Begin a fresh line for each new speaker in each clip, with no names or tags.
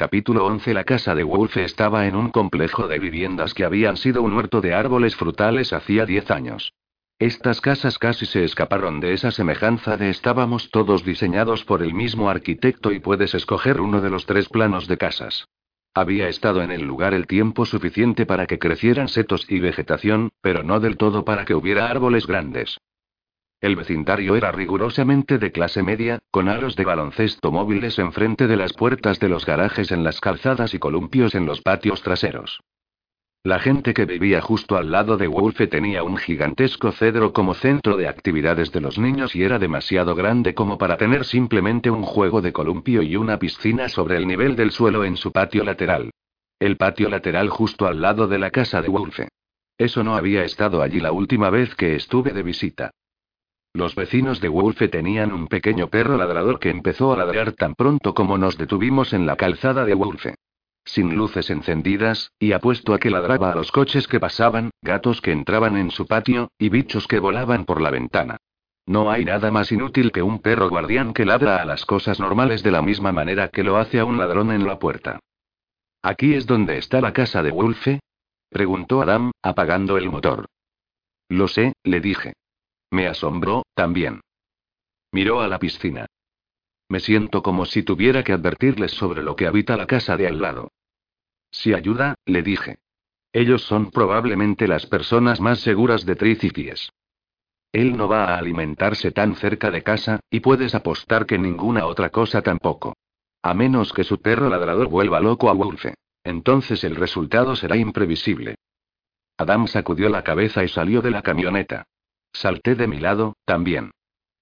Capítulo 11 La casa de Wolfe estaba en un complejo de viviendas que habían sido un huerto de árboles frutales hacía 10 años. Estas casas casi se escaparon de esa semejanza de estábamos todos diseñados por el mismo arquitecto y puedes escoger uno de los tres planos de casas. Había estado en el lugar el tiempo suficiente para que crecieran setos y vegetación, pero no del todo para que hubiera árboles grandes. El vecindario era rigurosamente de clase media, con aros de baloncesto móviles enfrente de las puertas de los garajes en las calzadas y columpios en los patios traseros. La gente que vivía justo al lado de Wolfe tenía un gigantesco cedro como centro de actividades de los niños y era demasiado grande como para tener simplemente un juego de columpio y una piscina sobre el nivel del suelo en su patio lateral. El patio lateral justo al lado de la casa de Wolfe. Eso no había estado allí la última vez que estuve de visita. Los vecinos de Wolfe tenían un pequeño perro ladrador que empezó a ladrar tan pronto como nos detuvimos en la calzada de Wolfe. Sin luces encendidas, y apuesto a que ladraba a los coches que pasaban, gatos que entraban en su patio, y bichos que volaban por la ventana. No hay nada más inútil que un perro guardián que ladra a las cosas normales de la misma manera que lo hace a un ladrón en la puerta. ¿Aquí es donde está la casa de Wolfe? preguntó Adam, apagando el motor. Lo sé, le dije. Me asombró, también. Miró a la piscina. Me siento como si tuviera que advertirles sobre lo que habita la casa de al lado. Si ayuda, le dije. Ellos son probablemente las personas más seguras de Tricities. Él no va a alimentarse tan cerca de casa, y puedes apostar que ninguna otra cosa tampoco. A menos que su perro ladrador vuelva loco a Wolfe. Entonces el resultado será imprevisible. Adam sacudió la cabeza y salió de la camioneta. Salté de mi lado, también.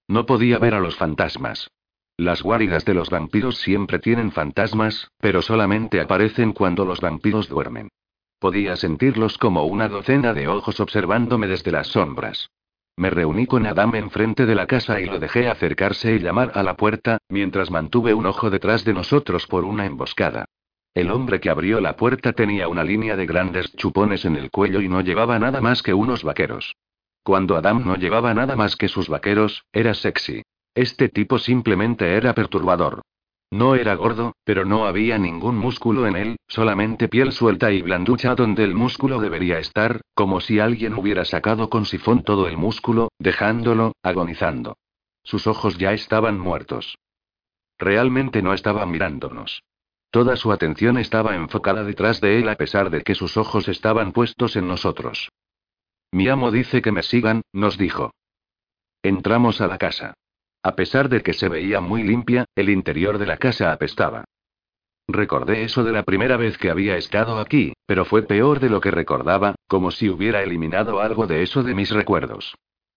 No podía ver a los fantasmas. Las guaridas de los vampiros siempre tienen fantasmas, pero solamente aparecen cuando los vampiros duermen. Podía sentirlos como una docena de ojos observándome desde las sombras. Me reuní con Adam enfrente de la casa y lo dejé acercarse y llamar a la puerta, mientras mantuve un ojo detrás de nosotros por una emboscada. El hombre que abrió la puerta tenía una línea de grandes chupones en el cuello y no llevaba nada más que unos vaqueros. Cuando Adam no llevaba nada más que sus vaqueros, era sexy. Este tipo simplemente era perturbador. No era gordo, pero no había ningún músculo en él, solamente piel suelta y blanducha donde el músculo debería estar, como si alguien hubiera sacado con sifón todo el músculo, dejándolo, agonizando. Sus ojos ya estaban muertos. Realmente no estaba mirándonos. Toda su atención estaba enfocada detrás de él a pesar de que sus ojos estaban puestos en nosotros. Mi amo dice que me sigan, nos dijo. Entramos a la casa. A pesar de que se veía muy limpia, el interior de la casa apestaba. Recordé eso de la primera vez que había estado aquí, pero fue peor de lo que recordaba, como si hubiera eliminado algo de eso de mis recuerdos.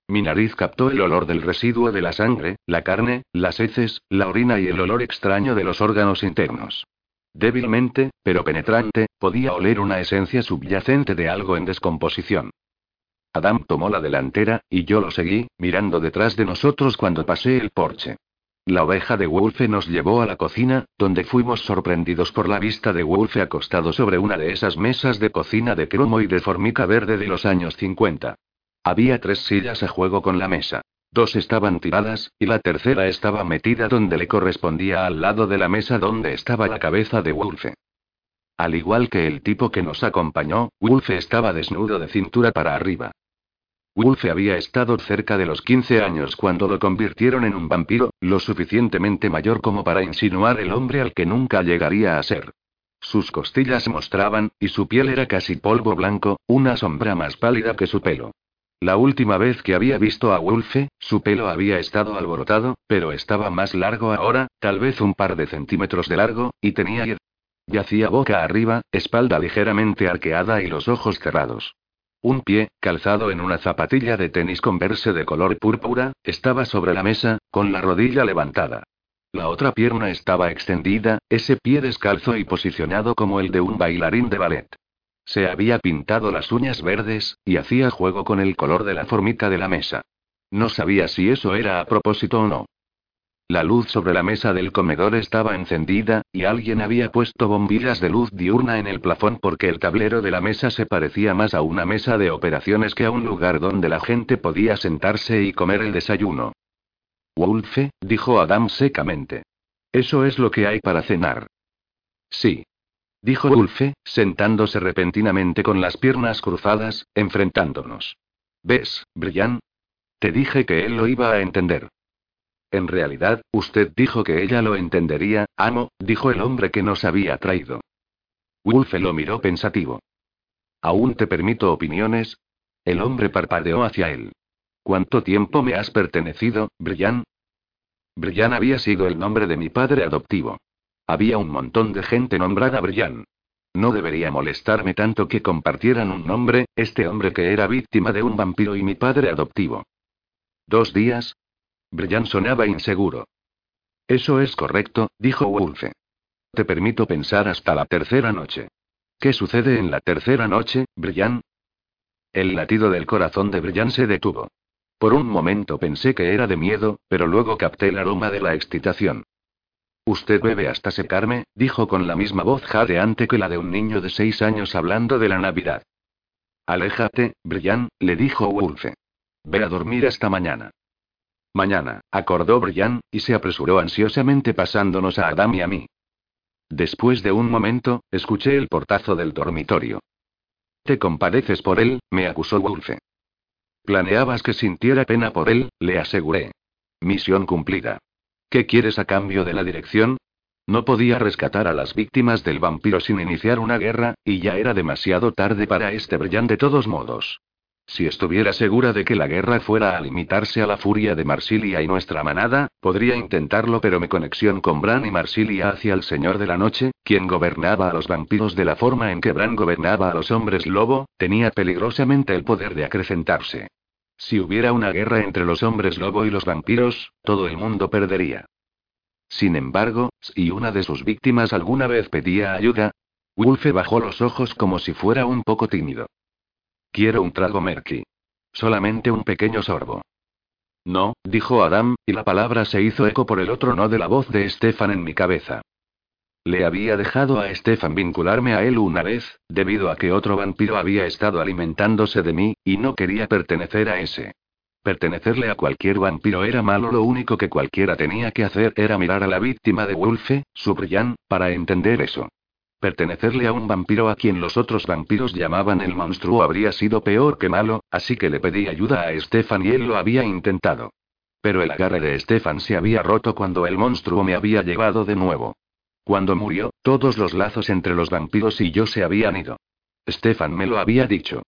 Mi nariz captó el olor del residuo de la sangre, la carne, las heces, la orina y el olor extraño de los órganos internos. Débilmente, pero penetrante, podía oler una esencia subyacente de algo en descomposición. Adam tomó la delantera, y yo lo seguí, mirando detrás de nosotros cuando pasé el porche. La oveja de Wolfe nos llevó a la cocina, donde fuimos sorprendidos por la vista de Wolfe acostado sobre una de esas mesas de cocina de cromo y de formica verde de los años 50. Había tres sillas a juego con la mesa. Dos estaban tiradas, y la tercera estaba metida donde le correspondía al lado de la mesa donde estaba la cabeza de Wolfe. Al igual que el tipo que nos acompañó, Wolfe estaba desnudo de cintura para arriba. Wolfe había estado cerca de los 15 años cuando lo convirtieron en un vampiro, lo suficientemente mayor como para insinuar el hombre al que nunca llegaría a ser. Sus costillas mostraban, y su piel era casi polvo blanco, una sombra más pálida que su pelo. La última vez que había visto a Wolfe, su pelo había estado alborotado, pero estaba más largo ahora, tal vez un par de centímetros de largo, y tenía... Yacía boca arriba, espalda ligeramente arqueada y los ojos cerrados. Un pie, calzado en una zapatilla de tenis converse de color púrpura, estaba sobre la mesa, con la rodilla levantada. La otra pierna estaba extendida, ese pie descalzo y posicionado como el de un bailarín de ballet. Se había pintado las uñas verdes, y hacía juego con el color de la formica de la mesa. No sabía si eso era a propósito o no. La luz sobre la mesa del comedor estaba encendida, y alguien había puesto bombillas de luz diurna en el plafón porque el tablero de la mesa se parecía más a una mesa de operaciones que a un lugar donde la gente podía sentarse y comer el desayuno. Wolfe, dijo Adam secamente. Eso es lo que hay para cenar. Sí. Dijo Ulfe, sentándose repentinamente con las piernas cruzadas, enfrentándonos. ¿Ves, Brillan? Te dije que él lo iba a entender. En realidad, usted dijo que ella lo entendería, amo, dijo el hombre que nos había traído. Wolfe lo miró pensativo. ¿Aún te permito opiniones? El hombre parpadeó hacia él. ¿Cuánto tiempo me has pertenecido, Brillan? Brillan había sido el nombre de mi padre adoptivo. Había un montón de gente nombrada Brillan. No debería molestarme tanto que compartieran un nombre, este hombre que era víctima de un vampiro y mi padre adoptivo. ¿Dos días? Brillan sonaba inseguro. Eso es correcto, dijo Wolfe. Te permito pensar hasta la tercera noche. ¿Qué sucede en la tercera noche, Brillan? El latido del corazón de Brillan se detuvo. Por un momento pensé que era de miedo, pero luego capté el aroma de la excitación. Usted bebe hasta secarme, dijo con la misma voz jadeante que la de un niño de seis años hablando de la Navidad. Aléjate, Brillan, le dijo Wolfe. Ve a dormir esta mañana. Mañana, acordó Brillan, y se apresuró ansiosamente pasándonos a Adam y a mí. Después de un momento, escuché el portazo del dormitorio. Te compadeces por él, me acusó Wolfe. Planeabas que sintiera pena por él, le aseguré. Misión cumplida. ¿Qué quieres a cambio de la dirección? No podía rescatar a las víctimas del vampiro sin iniciar una guerra, y ya era demasiado tarde para este brillante de todos modos. Si estuviera segura de que la guerra fuera a limitarse a la furia de Marsilia y nuestra manada, podría intentarlo, pero mi conexión con Bran y Marsilia hacia el Señor de la Noche, quien gobernaba a los vampiros de la forma en que Bran gobernaba a los hombres lobo, tenía peligrosamente el poder de acrecentarse. Si hubiera una guerra entre los hombres lobo y los vampiros, todo el mundo perdería. Sin embargo, si una de sus víctimas alguna vez pedía ayuda, Wolfe bajó los ojos como si fuera un poco tímido. Quiero un trago Merky. Solamente un pequeño sorbo. No, dijo Adam, y la palabra se hizo eco por el otro no de la voz de Stefan en mi cabeza. Le había dejado a Stefan vincularme a él una vez, debido a que otro vampiro había estado alimentándose de mí, y no quería pertenecer a ese. Pertenecerle a cualquier vampiro era malo, lo único que cualquiera tenía que hacer era mirar a la víctima de Wolfe, su brillan, para entender eso. Pertenecerle a un vampiro a quien los otros vampiros llamaban el monstruo habría sido peor que malo, así que le pedí ayuda a Stefan y él lo había intentado. Pero el agarre de Stefan se había roto cuando el monstruo me había llevado de nuevo. Cuando murió, todos los lazos entre los vampiros y yo se habían ido. Stefan me lo había dicho.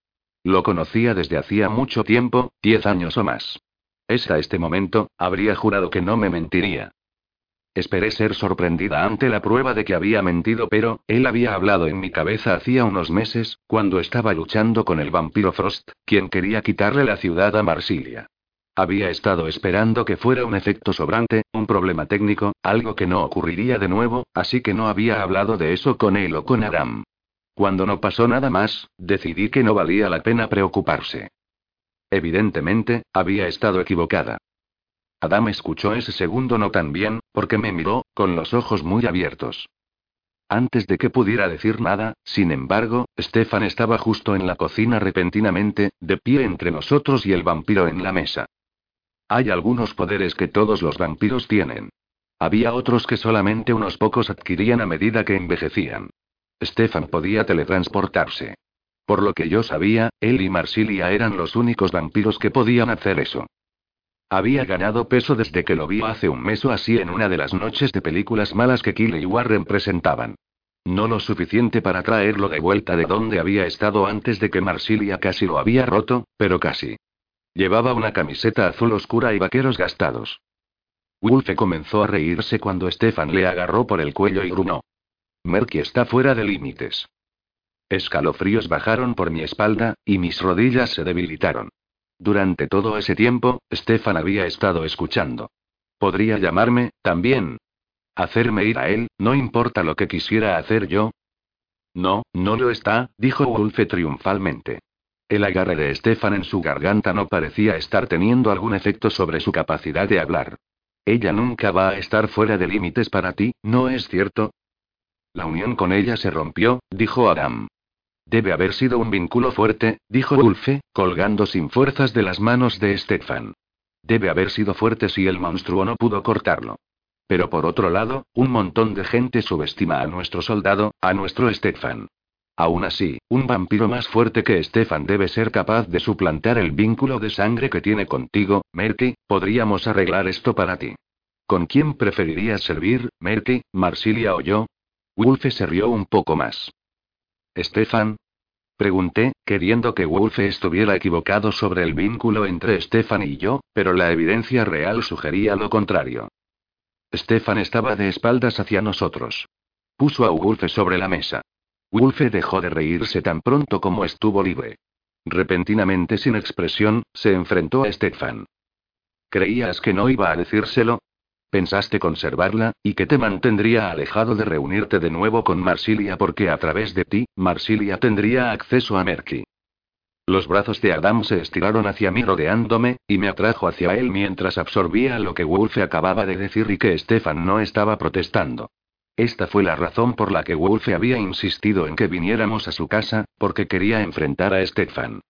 Lo conocía desde hacía mucho tiempo, diez años o más. Hasta este momento, habría jurado que no me mentiría. Esperé ser sorprendida ante la prueba de que había mentido, pero, él había hablado en mi cabeza hacía unos meses, cuando estaba luchando con el vampiro Frost, quien quería quitarle la ciudad a Marsilia. Había estado esperando que fuera un efecto sobrante, un problema técnico, algo que no ocurriría de nuevo, así que no había hablado de eso con él o con Aram. Cuando no pasó nada más, decidí que no valía la pena preocuparse. Evidentemente, había estado equivocada. Adam escuchó ese segundo no tan bien, porque me miró, con los ojos muy abiertos. Antes de que pudiera decir nada, sin embargo, Stefan estaba justo en la cocina repentinamente, de pie entre nosotros y el vampiro en la mesa. Hay algunos poderes que todos los vampiros tienen. Había otros que solamente unos pocos adquirían a medida que envejecían. Stefan podía teletransportarse. Por lo que yo sabía, él y Marsilia eran los únicos vampiros que podían hacer eso. Había ganado peso desde que lo vi hace un mes o así en una de las noches de películas malas que Kill y Warren presentaban. No lo suficiente para traerlo de vuelta de donde había estado antes de que Marsilia casi lo había roto, pero casi. Llevaba una camiseta azul oscura y vaqueros gastados. Wolfe comenzó a reírse cuando Stefan le agarró por el cuello y grunó. Merky está fuera de límites. Escalofríos bajaron por mi espalda, y mis rodillas se debilitaron. Durante todo ese tiempo, Stefan había estado escuchando. Podría llamarme, también. Hacerme ir a él, no importa lo que quisiera hacer yo. No, no lo está, dijo Wolfe triunfalmente. El agarre de Stefan en su garganta no parecía estar teniendo algún efecto sobre su capacidad de hablar. Ella nunca va a estar fuera de límites para ti, ¿no es cierto? La unión con ella se rompió, dijo Adam. Debe haber sido un vínculo fuerte, dijo Ulfe, colgando sin fuerzas de las manos de Stefan. Debe haber sido fuerte si el monstruo no pudo cortarlo. Pero por otro lado, un montón de gente subestima a nuestro soldado, a nuestro Stefan. Aún así, un vampiro más fuerte que Stefan debe ser capaz de suplantar el vínculo de sangre que tiene contigo, Merky, podríamos arreglar esto para ti. ¿Con quién preferirías servir, Merky, Marsilia o yo? Wolfe se rió un poco más. Stefan, Pregunté, queriendo que Wolfe estuviera equivocado sobre el vínculo entre Stefan y yo, pero la evidencia real sugería lo contrario. Stefan estaba de espaldas hacia nosotros. Puso a Wolfe sobre la mesa. Wolfe dejó de reírse tan pronto como estuvo libre. Repentinamente sin expresión, se enfrentó a Stefan. ¿Creías que no iba a decírselo? Pensaste conservarla, y que te mantendría alejado de reunirte de nuevo con Marsilia porque a través de ti, Marsilia tendría acceso a Merky. Los brazos de Adam se estiraron hacia mí rodeándome, y me atrajo hacia él mientras absorbía lo que Wolfe acababa de decir y que Stefan no estaba protestando. Esta fue la razón por la que Wolfe había insistido en que viniéramos a su casa, porque quería enfrentar a Stefan.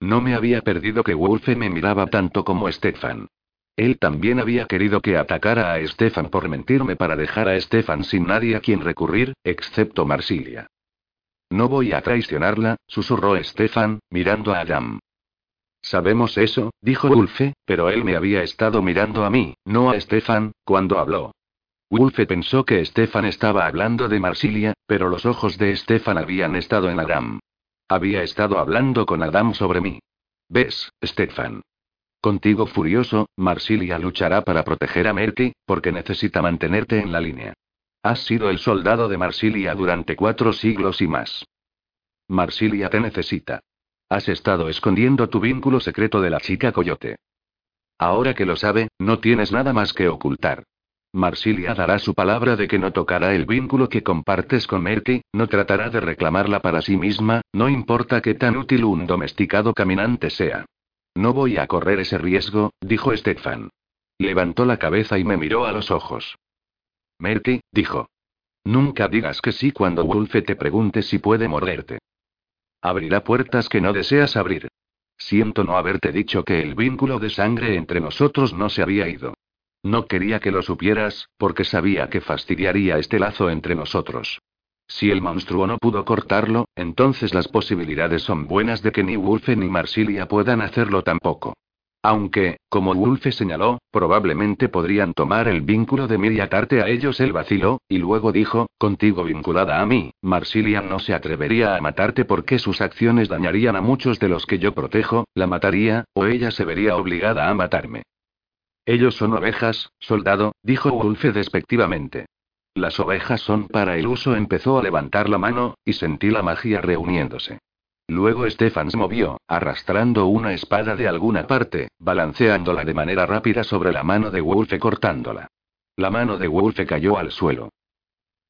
No me había perdido que Wolfe me miraba tanto como Stefan. Él también había querido que atacara a Stefan por mentirme para dejar a Stefan sin nadie a quien recurrir, excepto Marsilia. No voy a traicionarla, susurró Stefan, mirando a Adam. Sabemos eso, dijo Ulfe, pero él me había estado mirando a mí, no a Stefan, cuando habló. Ulfe pensó que Stefan estaba hablando de Marsilia, pero los ojos de Stefan habían estado en Adam. Había estado hablando con Adam sobre mí. ¿Ves, Stefan? Contigo furioso, Marsilia luchará para proteger a Merky, porque necesita mantenerte en la línea. Has sido el soldado de Marsilia durante cuatro siglos y más. Marsilia te necesita. Has estado escondiendo tu vínculo secreto de la chica coyote. Ahora que lo sabe, no tienes nada más que ocultar. Marsilia dará su palabra de que no tocará el vínculo que compartes con Merky, no tratará de reclamarla para sí misma, no importa qué tan útil un domesticado caminante sea. No voy a correr ese riesgo, dijo Stefan. Levantó la cabeza y me miró a los ojos. Merky, dijo. Nunca digas que sí cuando Wolfe te pregunte si puede morderte. Abrirá puertas que no deseas abrir. Siento no haberte dicho que el vínculo de sangre entre nosotros no se había ido. No quería que lo supieras, porque sabía que fastidiaría este lazo entre nosotros. Si el monstruo no pudo cortarlo, entonces las posibilidades son buenas de que ni Wolfe ni Marsilia puedan hacerlo tampoco. Aunque, como Wolfe señaló, probablemente podrían tomar el vínculo de Mir y atarte a ellos. el vaciló, y luego dijo, contigo vinculada a mí, Marsilia no se atrevería a matarte porque sus acciones dañarían a muchos de los que yo protejo, la mataría, o ella se vería obligada a matarme. Ellos son ovejas, soldado, dijo Wolfe despectivamente. Las ovejas son para el uso. Empezó a levantar la mano, y sentí la magia reuniéndose. Luego Stefan se movió, arrastrando una espada de alguna parte, balanceándola de manera rápida sobre la mano de Wolfe cortándola. La mano de Wolfe cayó al suelo.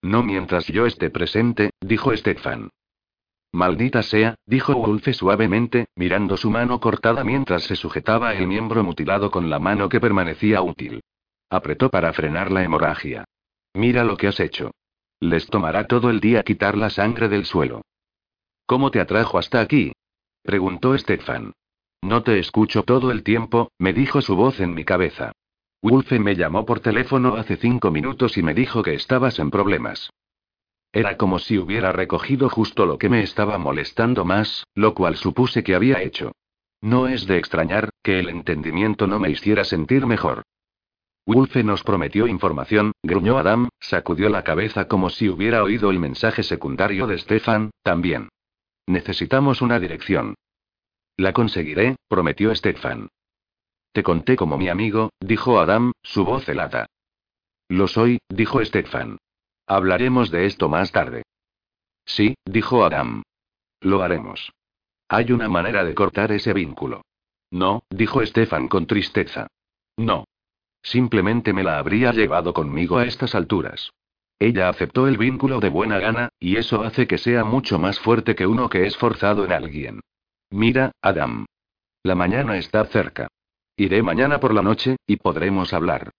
No mientras yo esté presente, dijo Stefan. Maldita sea, dijo Wolfe suavemente, mirando su mano cortada mientras se sujetaba el miembro mutilado con la mano que permanecía útil. Apretó para frenar la hemorragia. Mira lo que has hecho. Les tomará todo el día quitar la sangre del suelo. ¿Cómo te atrajo hasta aquí? preguntó Stefan. No te escucho todo el tiempo, me dijo su voz en mi cabeza. Wolfe me llamó por teléfono hace cinco minutos y me dijo que estabas en problemas. Era como si hubiera recogido justo lo que me estaba molestando más, lo cual supuse que había hecho. No es de extrañar, que el entendimiento no me hiciera sentir mejor. Wolfe nos prometió información, gruñó Adam, sacudió la cabeza como si hubiera oído el mensaje secundario de Stefan, también. Necesitamos una dirección. La conseguiré, prometió Stefan. Te conté como mi amigo, dijo Adam, su voz helada. Lo soy, dijo Stefan. Hablaremos de esto más tarde. Sí, dijo Adam. Lo haremos. Hay una manera de cortar ese vínculo. No, dijo Stefan con tristeza. No. Simplemente me la habría llevado conmigo a estas alturas. Ella aceptó el vínculo de buena gana, y eso hace que sea mucho más fuerte que uno que es forzado en alguien. Mira, Adam. La mañana está cerca. Iré mañana por la noche, y podremos hablar.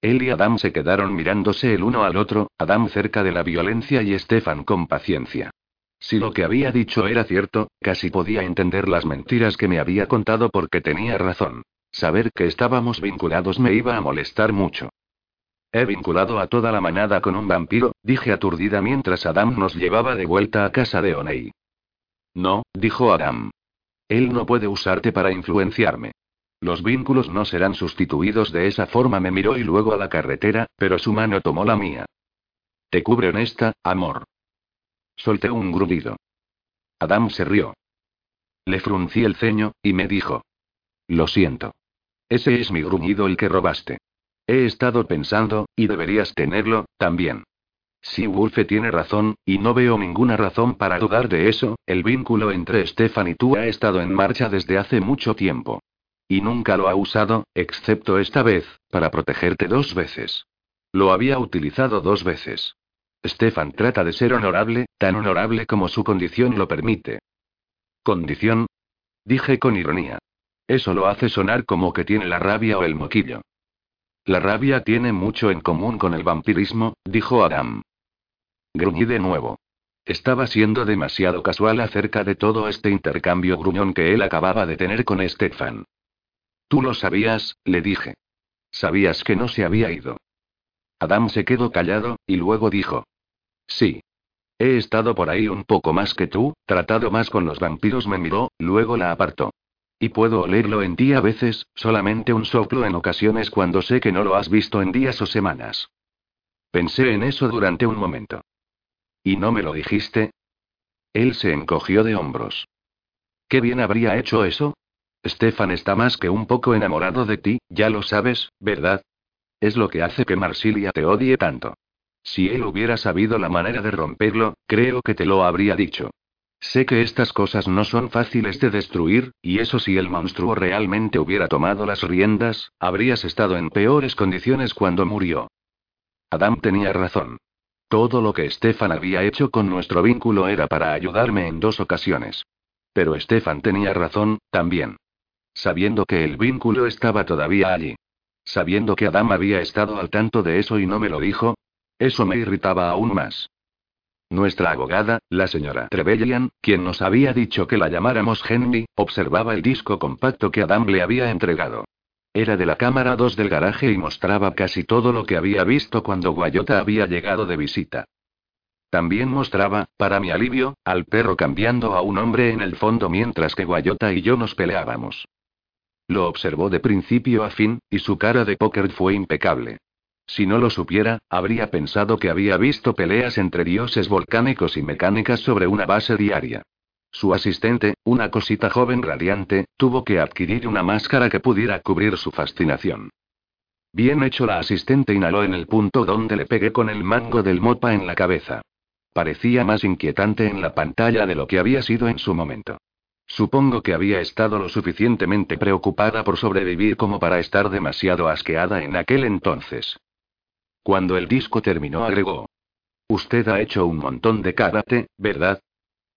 Él y Adam se quedaron mirándose el uno al otro, Adam cerca de la violencia y Stefan con paciencia. Si lo que había dicho era cierto, casi podía entender las mentiras que me había contado porque tenía razón. Saber que estábamos vinculados me iba a molestar mucho. He vinculado a toda la manada con un vampiro, dije aturdida mientras Adam nos llevaba de vuelta a casa de Onei. No, dijo Adam. Él no puede usarte para influenciarme. Los vínculos no serán sustituidos de esa forma. Me miró y luego a la carretera, pero su mano tomó la mía. Te cubre honesta, amor. Solté un grudido. Adam se rió. Le fruncí el ceño, y me dijo. Lo siento. Ese es mi gruñido el que robaste. He estado pensando, y deberías tenerlo, también. Si Wolfe tiene razón, y no veo ninguna razón para dudar de eso, el vínculo entre Stefan y tú ha estado en marcha desde hace mucho tiempo. Y nunca lo ha usado, excepto esta vez, para protegerte dos veces. Lo había utilizado dos veces. Stefan trata de ser honorable, tan honorable como su condición lo permite. ¿Condición? Dije con ironía. Eso lo hace sonar como que tiene la rabia o el moquillo. La rabia tiene mucho en común con el vampirismo, dijo Adam. Gruñí de nuevo. Estaba siendo demasiado casual acerca de todo este intercambio gruñón que él acababa de tener con Stefan. Tú lo sabías, le dije. Sabías que no se había ido. Adam se quedó callado, y luego dijo. Sí. He estado por ahí un poco más que tú, tratado más con los vampiros, me miró, luego la apartó. Y puedo olerlo en ti a veces, solamente un soplo en ocasiones cuando sé que no lo has visto en días o semanas. Pensé en eso durante un momento. ¿Y no me lo dijiste? Él se encogió de hombros. ¿Qué bien habría hecho eso? Stefan está más que un poco enamorado de ti, ya lo sabes, ¿verdad? Es lo que hace que Marsilia te odie tanto. Si él hubiera sabido la manera de romperlo, creo que te lo habría dicho. Sé que estas cosas no son fáciles de destruir, y eso si el monstruo realmente hubiera tomado las riendas, habrías estado en peores condiciones cuando murió. Adam tenía razón. Todo lo que Stefan había hecho con nuestro vínculo era para ayudarme en dos ocasiones. Pero Stefan tenía razón, también. Sabiendo que el vínculo estaba todavía allí. Sabiendo que Adam había estado al tanto de eso y no me lo dijo. Eso me irritaba aún más. Nuestra abogada, la señora Trevelyan, quien nos había dicho que la llamáramos Henry, observaba el disco compacto que Adam le había entregado. Era de la cámara 2 del garaje y mostraba casi todo lo que había visto cuando Guayota había llegado de visita. También mostraba, para mi alivio, al perro cambiando a un hombre en el fondo mientras que Guayota y yo nos peleábamos. Lo observó de principio a fin, y su cara de póker fue impecable. Si no lo supiera, habría pensado que había visto peleas entre dioses volcánicos y mecánicas sobre una base diaria. Su asistente, una cosita joven radiante, tuvo que adquirir una máscara que pudiera cubrir su fascinación. Bien hecho, la asistente inhaló en el punto donde le pegué con el mango del mopa en la cabeza. Parecía más inquietante en la pantalla de lo que había sido en su momento. Supongo que había estado lo suficientemente preocupada por sobrevivir como para estar demasiado asqueada en aquel entonces. Cuando el disco terminó agregó. Usted ha hecho un montón de karate, ¿verdad?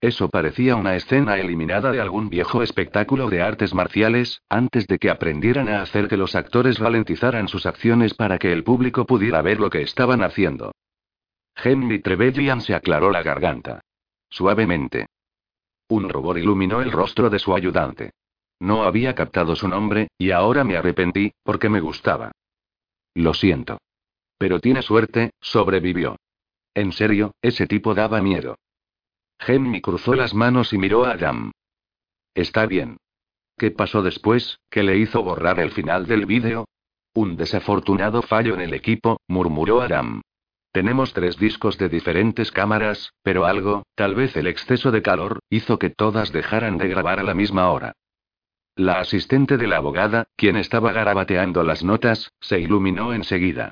Eso parecía una escena eliminada de algún viejo espectáculo de artes marciales, antes de que aprendieran a hacer que los actores ralentizaran sus acciones para que el público pudiera ver lo que estaban haciendo. Henry Trevelyan se aclaró la garganta. Suavemente. Un rubor iluminó el rostro de su ayudante. No había captado su nombre, y ahora me arrepentí, porque me gustaba. Lo siento. Pero tiene suerte, sobrevivió. En serio, ese tipo daba miedo. Gemmy cruzó las manos y miró a Adam. Está bien. ¿Qué pasó después, que le hizo borrar el final del vídeo? Un desafortunado fallo en el equipo, murmuró Adam. Tenemos tres discos de diferentes cámaras, pero algo, tal vez el exceso de calor, hizo que todas dejaran de grabar a la misma hora. La asistente de la abogada, quien estaba garabateando las notas, se iluminó enseguida.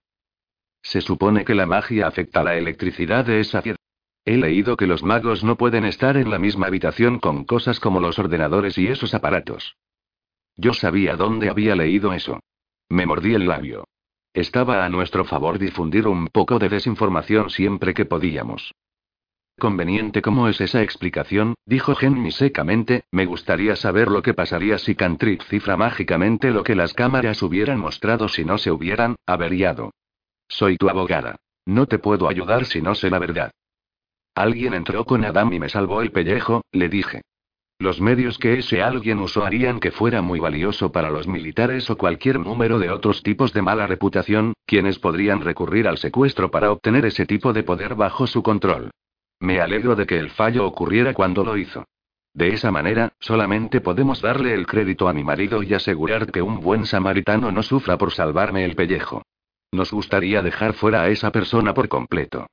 Se supone que la magia afecta la electricidad de esa piedra. He leído que los magos no pueden estar en la misma habitación con cosas como los ordenadores y esos aparatos. Yo sabía dónde había leído eso. Me mordí el labio. Estaba a nuestro favor difundir un poco de desinformación siempre que podíamos. Conveniente como es esa explicación, dijo Henry secamente, me gustaría saber lo que pasaría si Cantrip cifra mágicamente lo que las cámaras hubieran mostrado si no se hubieran averiado. Soy tu abogada. No te puedo ayudar si no sé la verdad. Alguien entró con Adam y me salvó el pellejo, le dije. Los medios que ese alguien usó harían que fuera muy valioso para los militares o cualquier número de otros tipos de mala reputación, quienes podrían recurrir al secuestro para obtener ese tipo de poder bajo su control. Me alegro de que el fallo ocurriera cuando lo hizo. De esa manera, solamente podemos darle el crédito a mi marido y asegurar que un buen samaritano no sufra por salvarme el pellejo. Nos gustaría dejar fuera a esa persona por completo.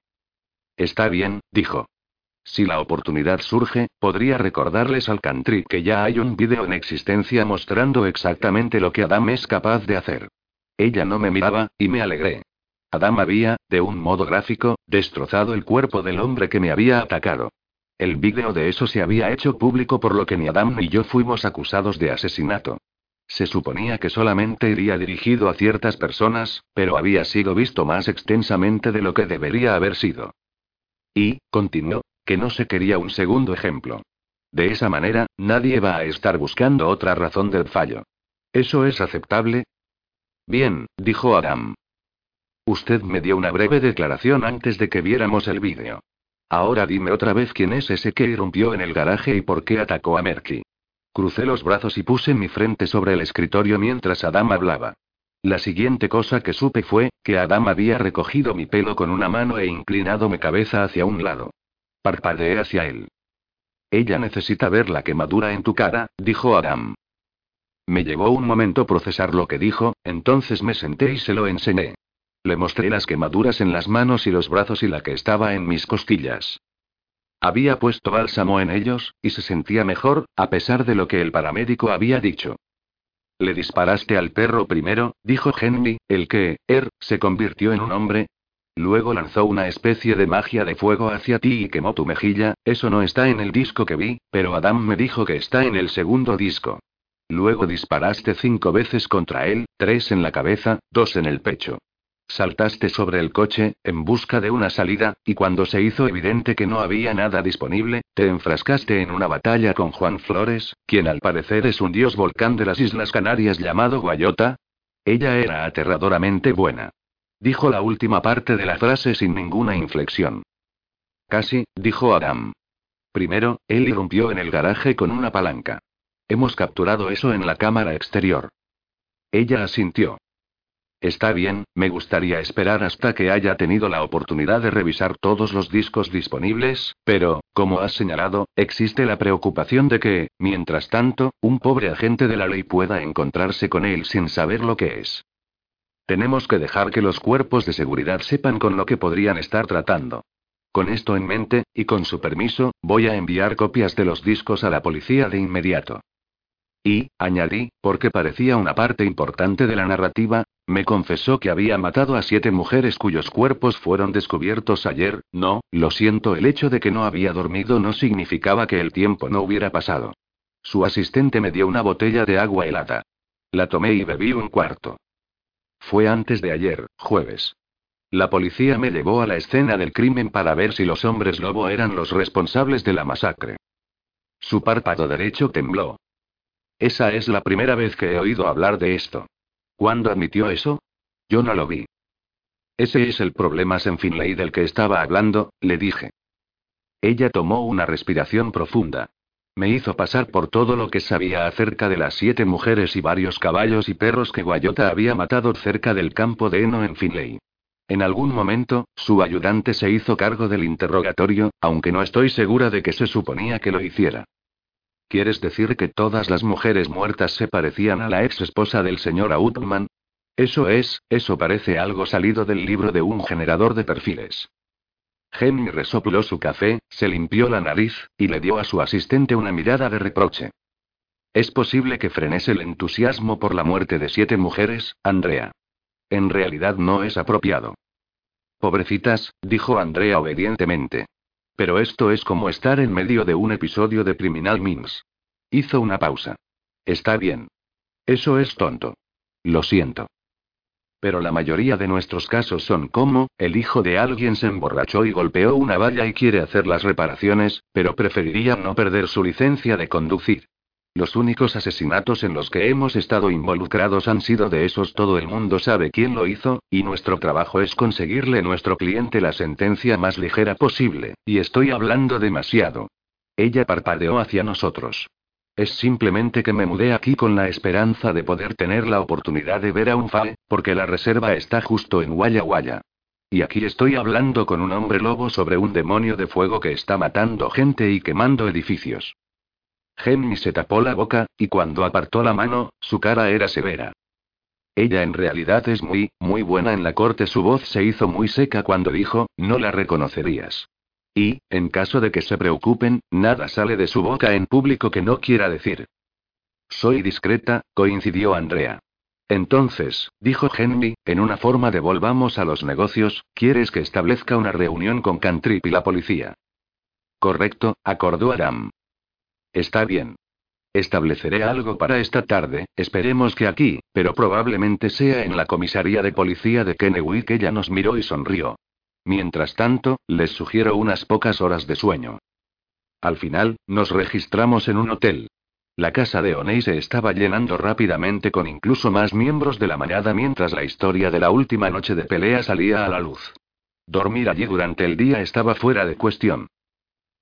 Está bien, dijo. Si la oportunidad surge, podría recordarles al country que ya hay un vídeo en existencia mostrando exactamente lo que Adam es capaz de hacer. Ella no me miraba, y me alegré. Adam había, de un modo gráfico, destrozado el cuerpo del hombre que me había atacado. El vídeo de eso se había hecho público por lo que ni Adam ni yo fuimos acusados de asesinato. Se suponía que solamente iría dirigido a ciertas personas, pero había sido visto más extensamente de lo que debería haber sido. Y, continuó, que no se quería un segundo ejemplo. De esa manera, nadie va a estar buscando otra razón del fallo. ¿Eso es aceptable? Bien, dijo Adam. Usted me dio una breve declaración antes de que viéramos el vídeo. Ahora dime otra vez quién es ese que irrumpió en el garaje y por qué atacó a Merky. Crucé los brazos y puse mi frente sobre el escritorio mientras Adam hablaba. La siguiente cosa que supe fue, que Adam había recogido mi pelo con una mano e inclinado mi cabeza hacia un lado. Parpadeé hacia él. Ella necesita ver la quemadura en tu cara, dijo Adam. Me llevó un momento procesar lo que dijo, entonces me senté y se lo enseñé. Le mostré las quemaduras en las manos y los brazos y la que estaba en mis costillas. Había puesto bálsamo en ellos, y se sentía mejor, a pesar de lo que el paramédico había dicho. Le disparaste al perro primero, dijo Henry, el que, er, se convirtió en un hombre, Luego lanzó una especie de magia de fuego hacia ti y quemó tu mejilla, eso no está en el disco que vi, pero Adam me dijo que está en el segundo disco. Luego disparaste cinco veces contra él, tres en la cabeza, dos en el pecho. Saltaste sobre el coche, en busca de una salida, y cuando se hizo evidente que no había nada disponible, te enfrascaste en una batalla con Juan Flores, quien al parecer es un dios volcán de las Islas Canarias llamado Guayota. Ella era aterradoramente buena. Dijo la última parte de la frase sin ninguna inflexión. Casi, dijo Adam. Primero, él irrumpió en el garaje con una palanca. Hemos capturado eso en la cámara exterior. Ella asintió. Está bien, me gustaría esperar hasta que haya tenido la oportunidad de revisar todos los discos disponibles, pero, como has señalado, existe la preocupación de que, mientras tanto, un pobre agente de la ley pueda encontrarse con él sin saber lo que es. Tenemos que dejar que los cuerpos de seguridad sepan con lo que podrían estar tratando. Con esto en mente, y con su permiso, voy a enviar copias de los discos a la policía de inmediato. Y, añadí, porque parecía una parte importante de la narrativa, me confesó que había matado a siete mujeres cuyos cuerpos fueron descubiertos ayer, no, lo siento, el hecho de que no había dormido no significaba que el tiempo no hubiera pasado. Su asistente me dio una botella de agua helada. La tomé y bebí un cuarto. Fue antes de ayer, jueves. La policía me llevó a la escena del crimen para ver si los hombres lobo eran los responsables de la masacre. Su párpado derecho tembló. Esa es la primera vez que he oído hablar de esto. ¿Cuándo admitió eso? Yo no lo vi. Ese es el problema en Finlay del que estaba hablando, le dije. Ella tomó una respiración profunda. Me hizo pasar por todo lo que sabía acerca de las siete mujeres y varios caballos y perros que Guayota había matado cerca del campo de heno en Finley. En algún momento, su ayudante se hizo cargo del interrogatorio, aunque no estoy segura de que se suponía que lo hiciera. ¿Quieres decir que todas las mujeres muertas se parecían a la ex esposa del señor Outman? Eso es, eso parece algo salido del libro de un generador de perfiles. Henry resopló su café, se limpió la nariz, y le dio a su asistente una mirada de reproche. Es posible que frenes el entusiasmo por la muerte de siete mujeres, Andrea. En realidad no es apropiado. Pobrecitas, dijo Andrea obedientemente. Pero esto es como estar en medio de un episodio de Criminal Minds. Hizo una pausa. Está bien. Eso es tonto. Lo siento. Pero la mayoría de nuestros casos son como, el hijo de alguien se emborrachó y golpeó una valla y quiere hacer las reparaciones, pero preferiría no perder su licencia de conducir. Los únicos asesinatos en los que hemos estado involucrados han sido de esos todo el mundo sabe quién lo hizo, y nuestro trabajo es conseguirle a nuestro cliente la sentencia más ligera posible, y estoy hablando demasiado. Ella parpadeó hacia nosotros. Es simplemente que me mudé aquí con la esperanza de poder tener la oportunidad de ver a un FAE, porque la reserva está justo en Walla Walla. Y aquí estoy hablando con un hombre lobo sobre un demonio de fuego que está matando gente y quemando edificios. Henry se tapó la boca, y cuando apartó la mano, su cara era severa. Ella en realidad es muy, muy buena en la corte. Su voz se hizo muy seca cuando dijo, no la reconocerías. Y, en caso de que se preocupen, nada sale de su boca en público que no quiera decir. Soy discreta, coincidió Andrea. Entonces, dijo Henry, en una forma de volvamos a los negocios, ¿quieres que establezca una reunión con Cantrip y la policía? Correcto, acordó Adam. Está bien. Estableceré algo para esta tarde, esperemos que aquí, pero probablemente sea en la comisaría de policía de Kennewick. Ella nos miró y sonrió. Mientras tanto, les sugiero unas pocas horas de sueño. Al final, nos registramos en un hotel. La casa de Oney se estaba llenando rápidamente con incluso más miembros de la manada mientras la historia de la última noche de pelea salía a la luz. Dormir allí durante el día estaba fuera de cuestión.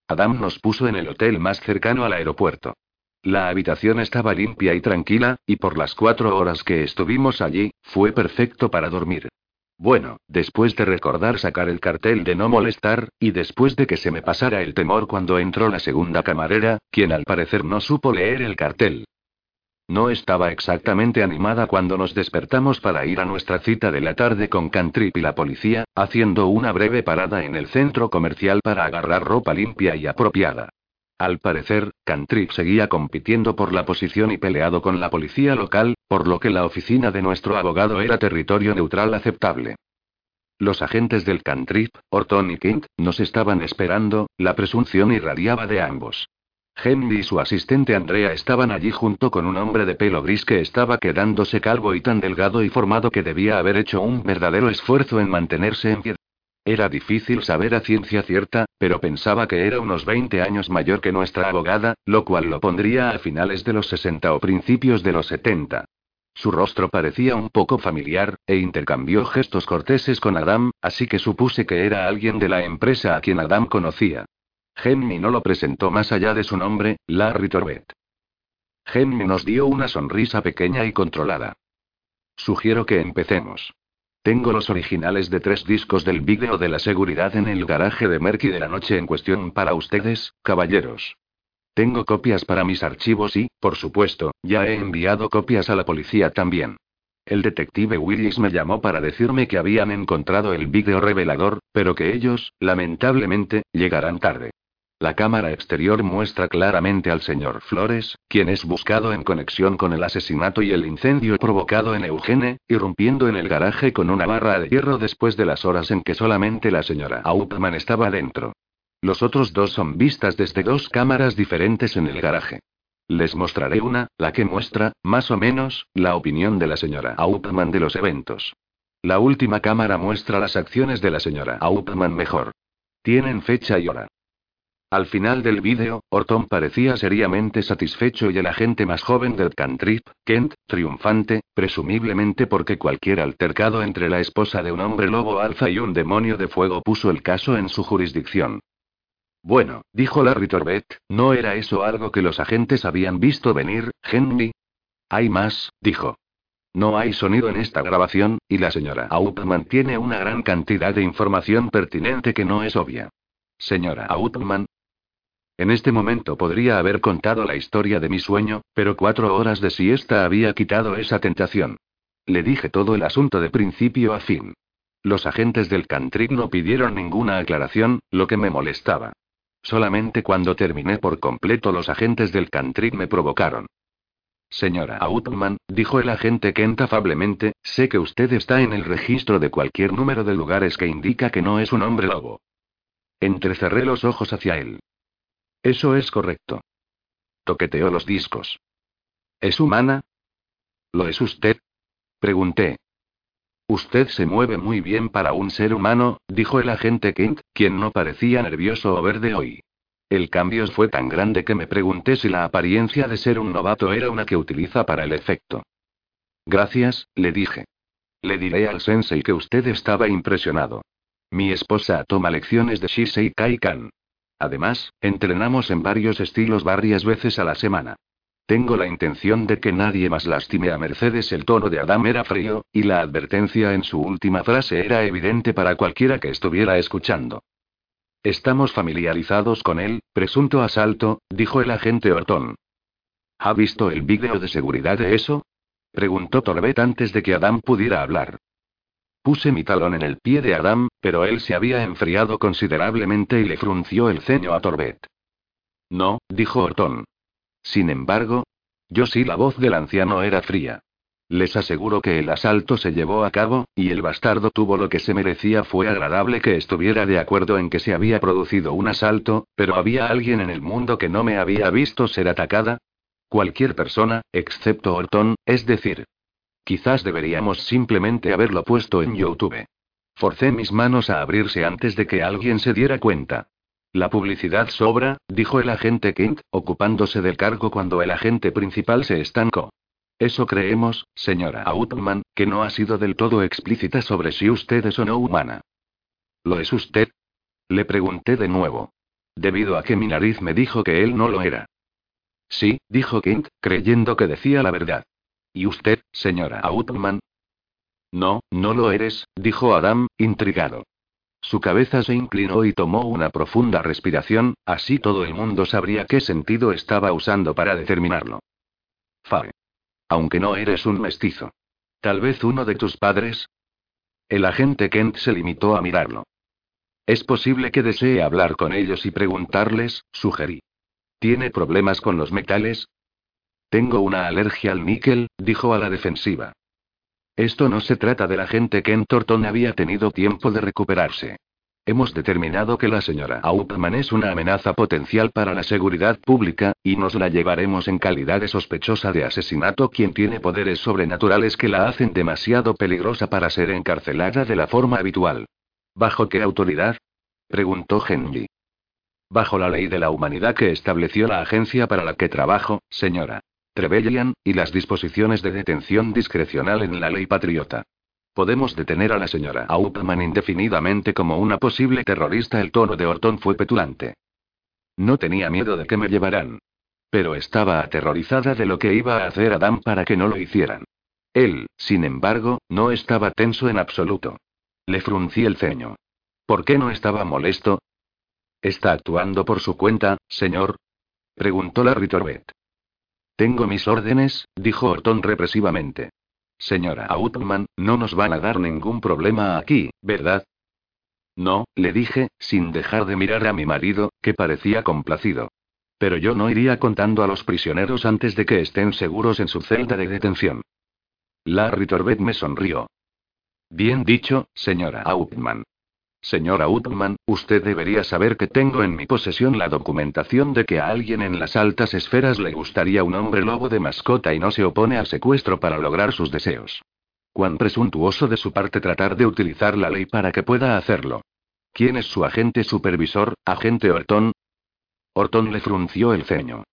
Adam nos puso en el hotel más cercano al aeropuerto. La habitación estaba limpia y tranquila, y por las cuatro horas que estuvimos allí, fue perfecto para dormir. Bueno, después de recordar sacar el cartel de no molestar, y después de que se me pasara el temor cuando entró la segunda camarera, quien al parecer no supo leer el cartel. No estaba exactamente animada cuando nos despertamos para ir a nuestra cita de la tarde con Cantrip y la policía, haciendo una breve parada en el centro comercial para agarrar ropa limpia y apropiada. Al parecer, Cantrip seguía compitiendo por la posición y peleado con la policía local, por lo que la oficina de nuestro abogado era territorio neutral aceptable. Los agentes del Cantrip, Orton y Kent, nos estaban esperando, la presunción irradiaba de ambos. Henry y su asistente Andrea estaban allí junto con un hombre de pelo gris que estaba quedándose calvo y tan delgado y formado que debía haber hecho un verdadero esfuerzo en mantenerse en pie. Era difícil saber a ciencia cierta, pero pensaba que era unos 20 años mayor que nuestra abogada, lo cual lo pondría a finales de los 60 o principios de los 70. Su rostro parecía un poco familiar, e intercambió gestos corteses con Adam, así que supuse que era alguien de la empresa a quien Adam conocía. Henry no lo presentó más allá de su nombre, Larry Torbett. Henry nos dio una sonrisa pequeña y controlada. Sugiero que empecemos. Tengo los originales de tres discos del vídeo de la seguridad en el garaje de Merky de la noche en cuestión para ustedes, caballeros. Tengo copias para mis archivos y, por supuesto, ya he enviado copias a la policía también. El detective Willis me llamó para decirme que habían encontrado el vídeo revelador, pero que ellos, lamentablemente, llegarán tarde. La cámara exterior muestra claramente al señor Flores, quien es buscado en conexión con el asesinato y el incendio provocado en Eugene, irrumpiendo en el garaje con una barra de hierro después de las horas en que solamente la señora Aupman estaba dentro. Los otros dos son vistas desde dos cámaras diferentes en el garaje. Les mostraré una, la que muestra, más o menos, la opinión de la señora Aupman de los eventos. La última cámara muestra las acciones de la señora Aupman mejor. Tienen fecha y hora. Al final del vídeo, Orton parecía seriamente satisfecho y el agente más joven del cantrip, Kent, triunfante, presumiblemente porque cualquier altercado entre la esposa de un hombre lobo alfa y un demonio de fuego puso el caso en su jurisdicción. Bueno, dijo Larry Torbett, ¿no era eso algo que los agentes habían visto venir, Henry? Hay más, dijo. No hay sonido en esta grabación, y la señora Aupman tiene una gran cantidad de información pertinente que no es obvia. Señora Aupman, en este momento podría haber contado la historia de mi sueño, pero cuatro horas de siesta había quitado esa tentación. Le dije todo el asunto de principio a fin. Los agentes del cantrip no pidieron ninguna aclaración, lo que me molestaba. Solamente cuando terminé por completo los agentes del cantrip me provocaron. Señora Outman, dijo el agente Kent afablemente, sé que usted está en el registro de cualquier número de lugares que indica que no es un hombre lobo. Entrecerré los ojos hacia él. Eso es correcto. Toqueteó los discos. ¿Es humana? ¿Lo es usted? Pregunté. Usted se mueve muy bien para un ser humano, dijo el agente Kent, quien no parecía nervioso o verde hoy. El cambio fue tan grande que me pregunté si la apariencia de ser un novato era una que utiliza para el efecto. Gracias, le dije. Le diré al sensei que usted estaba impresionado. Mi esposa toma lecciones de Shisei Kaikan. Además, entrenamos en varios estilos varias veces a la semana. Tengo la intención de que nadie más lastime a Mercedes. El tono de Adam era frío, y la advertencia en su última frase era evidente para cualquiera que estuviera escuchando. Estamos familiarizados con él, presunto asalto, dijo el agente Orton. ¿Ha visto el vídeo de seguridad de eso? preguntó Torbet antes de que Adam pudiera hablar. Puse mi talón en el pie de Adam, pero él se había enfriado considerablemente y le frunció el ceño a Torbet. No, dijo Orton. Sin embargo, yo sí la voz del anciano era fría. Les aseguro que el asalto se llevó a cabo, y el bastardo tuvo lo que se merecía. Fue agradable que estuviera de acuerdo en que se había producido un asalto, pero había alguien en el mundo que no me había visto ser atacada. Cualquier persona, excepto Orton, es decir. Quizás deberíamos simplemente haberlo puesto en YouTube. Forcé mis manos a abrirse antes de que alguien se diera cuenta. La publicidad sobra, dijo el agente Kent, ocupándose del cargo cuando el agente principal se estancó. Eso creemos, señora Outman, que no ha sido del todo explícita sobre si usted es o no humana. ¿Lo es usted? Le pregunté de nuevo. Debido a que mi nariz me dijo que él no lo era. Sí, dijo Kent, creyendo que decía la verdad. ¿Y usted, señora Outman? No, no lo eres, dijo Adam, intrigado. Su cabeza se inclinó y tomó una profunda respiración, así todo el mundo sabría qué sentido estaba usando para determinarlo. Fae. Aunque no eres un mestizo. Tal vez uno de tus padres. El agente Kent se limitó a mirarlo. Es posible que desee hablar con ellos y preguntarles, sugerí. ¿Tiene problemas con los metales? Tengo una alergia al níquel, dijo a la defensiva. Esto no se trata del agente Kent Thornton había tenido tiempo de recuperarse. Hemos determinado que la señora Outman es una amenaza potencial para la seguridad pública, y nos la llevaremos en calidad de sospechosa de asesinato quien tiene poderes sobrenaturales que la hacen demasiado peligrosa para ser encarcelada de la forma habitual. ¿Bajo qué autoridad? preguntó Henry. Bajo la ley de la humanidad que estableció la agencia para la que trabajo, señora Trevelyan, y las disposiciones de detención discrecional en la ley patriota. Podemos detener a la señora Outman indefinidamente como una posible terrorista. El tono de Orton fue petulante. No tenía miedo de que me llevaran. Pero estaba aterrorizada de lo que iba a hacer Adam para que no lo hicieran. Él, sin embargo, no estaba tenso en absoluto. Le fruncí el ceño. ¿Por qué no estaba molesto? ¿Está actuando por su cuenta, señor? preguntó Larry Torbett. Tengo mis órdenes, dijo Orton represivamente. Señora Outman, no nos van a dar ningún problema aquí, ¿verdad? No, le dije, sin dejar de mirar a mi marido, que parecía complacido. Pero yo no iría contando a los prisioneros antes de que estén seguros en su celda de detención. Larry Torbett me sonrió. Bien dicho, señora Outman. Señora Utman, usted debería saber que tengo en mi posesión la documentación de que a alguien en las altas esferas le gustaría un hombre lobo de mascota y no se opone al secuestro para lograr sus deseos. Cuán presuntuoso de su parte tratar de utilizar la ley para que pueda hacerlo. ¿Quién es su agente supervisor, agente Orton? Orton le frunció el ceño.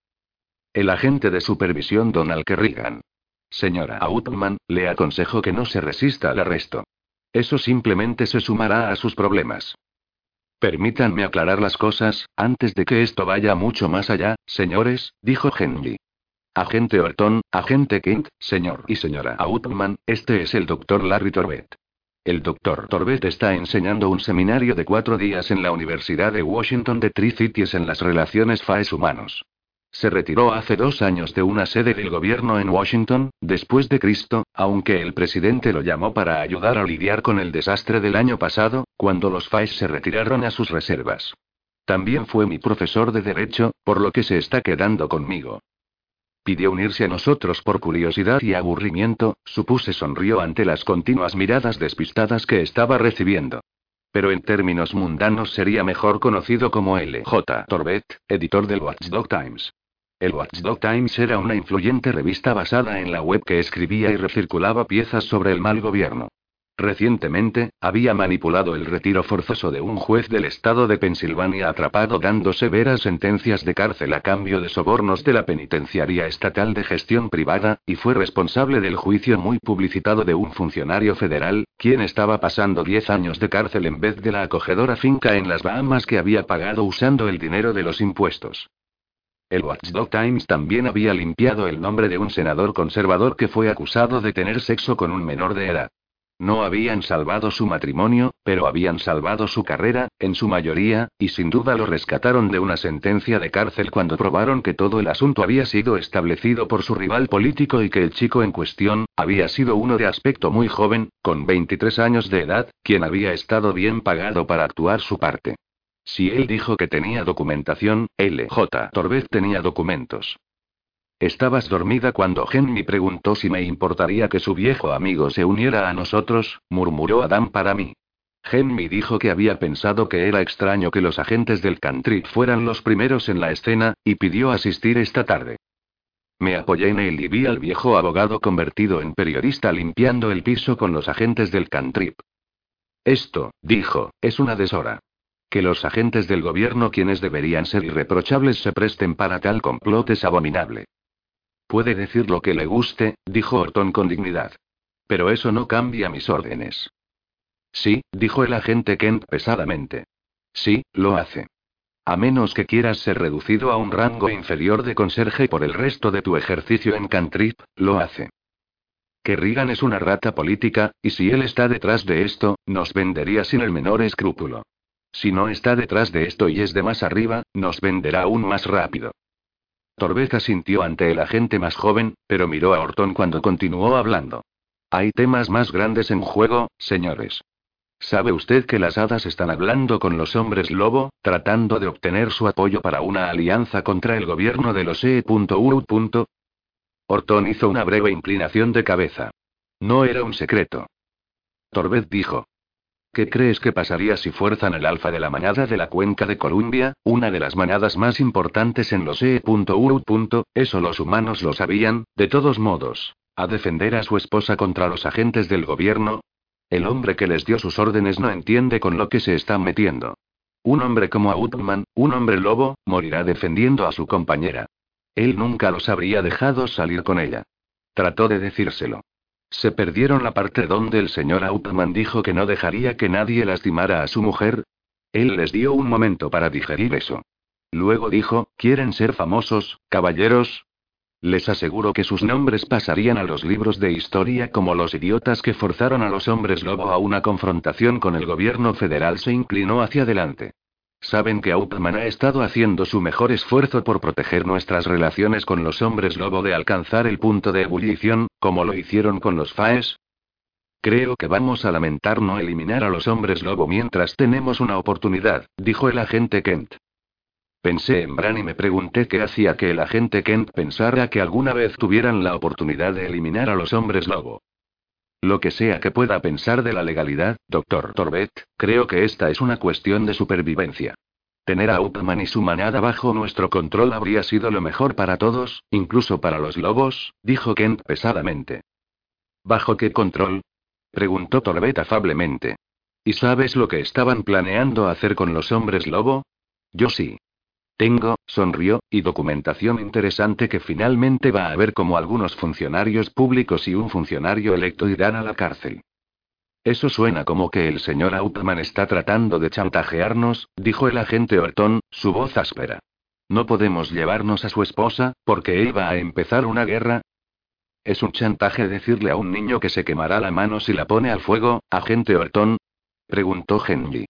El agente de supervisión Donald Kerrigan. Señora Outman, le aconsejo que no se resista al arresto. Eso simplemente se sumará a sus problemas. Permítanme aclarar las cosas, antes de que esto vaya mucho más allá, señores, dijo Henry. Agente Orton, agente King, señor y señora Outman, este es el doctor Larry Torbett. El doctor Torbett está enseñando un seminario de cuatro días en la Universidad de Washington de Tri-Cities en las relaciones FAES humanos. Se retiró hace dos años de una sede del gobierno en Washington, después de Cristo, aunque el presidente lo llamó para ayudar a lidiar con el desastre del año pasado, cuando los FAES se retiraron a sus reservas. También fue mi profesor de Derecho, por lo que se está quedando conmigo. Pidió unirse a nosotros por curiosidad y aburrimiento, supuse sonrió ante las continuas miradas despistadas que estaba recibiendo. Pero en términos mundanos sería mejor conocido como L.J. Torbett, editor del Watchdog Times. El Watchdog Times era una influyente revista basada en la web que escribía y recirculaba piezas sobre el mal gobierno. Recientemente, había manipulado el retiro forzoso de un juez del estado de Pensilvania atrapado dando severas sentencias de cárcel a cambio de sobornos de la Penitenciaría Estatal de Gestión Privada, y fue responsable del juicio muy publicitado de un funcionario federal, quien estaba pasando 10 años de cárcel en vez de la acogedora finca en las Bahamas que había pagado usando el dinero de los impuestos. El Watchdog Times también había limpiado el nombre de un senador conservador que fue acusado de tener sexo con un menor de edad. No habían salvado su matrimonio, pero habían salvado su carrera, en su mayoría, y sin duda lo rescataron de una sentencia de cárcel cuando probaron que todo el asunto había sido establecido por su rival político y que el chico en cuestión, había sido uno de aspecto muy joven, con 23 años de edad, quien había estado bien pagado para actuar su parte. Si él dijo que tenía documentación, LJ Torbez tenía documentos. Estabas dormida cuando Henry preguntó si me importaría que su viejo amigo se uniera a nosotros, murmuró Adam para mí. Henry dijo que había pensado que era extraño que los agentes del country fueran los primeros en la escena, y pidió asistir esta tarde. Me apoyé en él y vi al viejo abogado convertido en periodista limpiando el piso con los agentes del cantrip. Esto, dijo, es una deshora. Que los agentes del gobierno quienes deberían ser irreprochables se presten para tal complot es abominable. Puede decir lo que le guste, dijo Orton con dignidad. Pero eso no cambia mis órdenes. Sí, dijo el agente Kent pesadamente. Sí, lo hace. A menos que quieras ser reducido a un rango inferior de conserje por el resto de tu ejercicio en Cantrip, lo hace. Que Reagan es una rata política, y si él está detrás de esto, nos vendería sin el menor escrúpulo. Si no está detrás de esto y es de más arriba, nos venderá aún más rápido. Torbeza sintió ante el agente más joven, pero miró a Orton cuando continuó hablando. Hay temas más grandes en juego, señores. ¿Sabe usted que las hadas están hablando con los hombres lobo, tratando de obtener su apoyo para una alianza contra el gobierno de los E.U. Orton hizo una breve inclinación de cabeza. No era un secreto. Torbez dijo. ¿Qué crees que pasaría si fuerzan el alfa de la manada de la cuenca de Columbia, una de las manadas más importantes en los E.U. Eso los humanos lo sabían, de todos modos. ¿A defender a su esposa contra los agentes del gobierno? El hombre que les dio sus órdenes no entiende con lo que se están metiendo. Un hombre como Outman, un hombre lobo, morirá defendiendo a su compañera. Él nunca los habría dejado salir con ella. Trató de decírselo. Se perdieron la parte donde el señor Outman dijo que no dejaría que nadie lastimara a su mujer. Él les dio un momento para digerir eso. Luego dijo, ¿quieren ser famosos, caballeros? Les aseguro que sus nombres pasarían a los libros de historia como los idiotas que forzaron a los hombres lobo a una confrontación con el gobierno federal. Se inclinó hacia adelante. Saben que Outman ha estado haciendo su mejor esfuerzo por proteger nuestras relaciones con los hombres lobo de alcanzar el punto de ebullición, como lo hicieron con los FAES. Creo que vamos a lamentar no eliminar a los hombres lobo mientras tenemos una oportunidad, dijo el agente Kent. Pensé en Bran y me pregunté qué hacía que el agente Kent pensara que alguna vez tuvieran la oportunidad de eliminar a los hombres lobo. Lo que sea que pueda pensar de la legalidad, doctor Torbett, creo que esta es una cuestión de supervivencia. Tener a Upman y su manada bajo nuestro control habría sido lo mejor para todos, incluso para los lobos, dijo Kent pesadamente. ¿Bajo qué control? preguntó Torbett afablemente. ¿Y sabes lo que estaban planeando hacer con los hombres lobo? Yo sí. Tengo, sonrió, y documentación interesante que finalmente va a ver cómo algunos funcionarios públicos y un funcionario electo irán a la cárcel. Eso suena como que el señor Outman está tratando de chantajearnos, dijo el agente Orton, su voz áspera. No podemos llevarnos a su esposa, porque él va a empezar una guerra. ¿Es un chantaje decirle a un niño que se quemará la mano si la pone al fuego, agente Orton? preguntó Henry.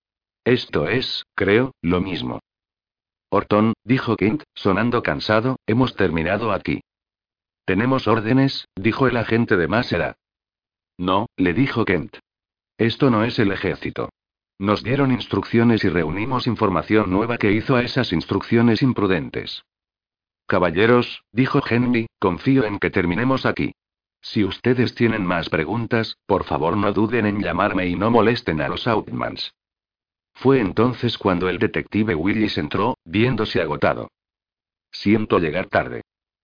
Esto es, creo, lo mismo. Orton, dijo Kent, sonando cansado, hemos terminado aquí. Tenemos órdenes, dijo el agente de más edad. No, le dijo Kent. Esto no es el ejército. Nos dieron instrucciones y reunimos información nueva que hizo a esas instrucciones imprudentes. Caballeros, dijo Henry, confío en que terminemos aquí. Si ustedes tienen más preguntas, por favor no duden en llamarme y no molesten a los Outmans. Fue entonces cuando el detective Willis entró, viéndose agotado. Siento llegar tarde.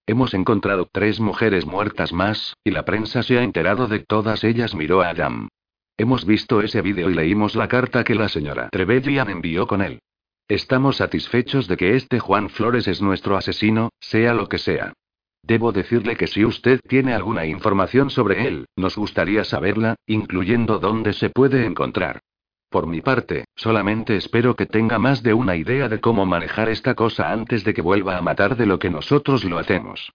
Hemos encontrado tres mujeres muertas más, y la prensa se ha enterado de todas ellas, miró a Adam. Hemos visto ese vídeo y leímos la carta que la señora Trevelyan envió con él. Estamos satisfechos de que este Juan Flores es nuestro asesino, sea lo que sea. Debo decirle que si usted tiene alguna información sobre él, nos gustaría saberla, incluyendo dónde se puede encontrar. Por mi parte, solamente espero que tenga más de una idea de cómo manejar esta cosa antes de que vuelva a matar de lo que nosotros lo hacemos.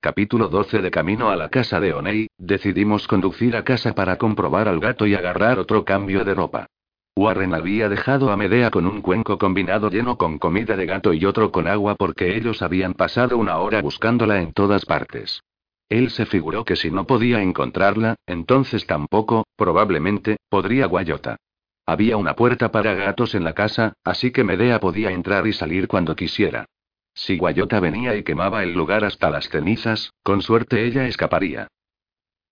Capítulo 12 De camino a la casa de Onei, decidimos conducir a casa para comprobar al gato y agarrar otro cambio de ropa. Warren había dejado a Medea con un cuenco combinado lleno con comida de gato y otro con agua porque ellos habían pasado una hora buscándola en todas partes. Él se figuró que si no podía encontrarla, entonces tampoco, probablemente, podría Guayota. Había una puerta para gatos en la casa, así que Medea podía entrar y salir cuando quisiera. Si Guayota venía y quemaba el lugar hasta las cenizas, con suerte ella escaparía.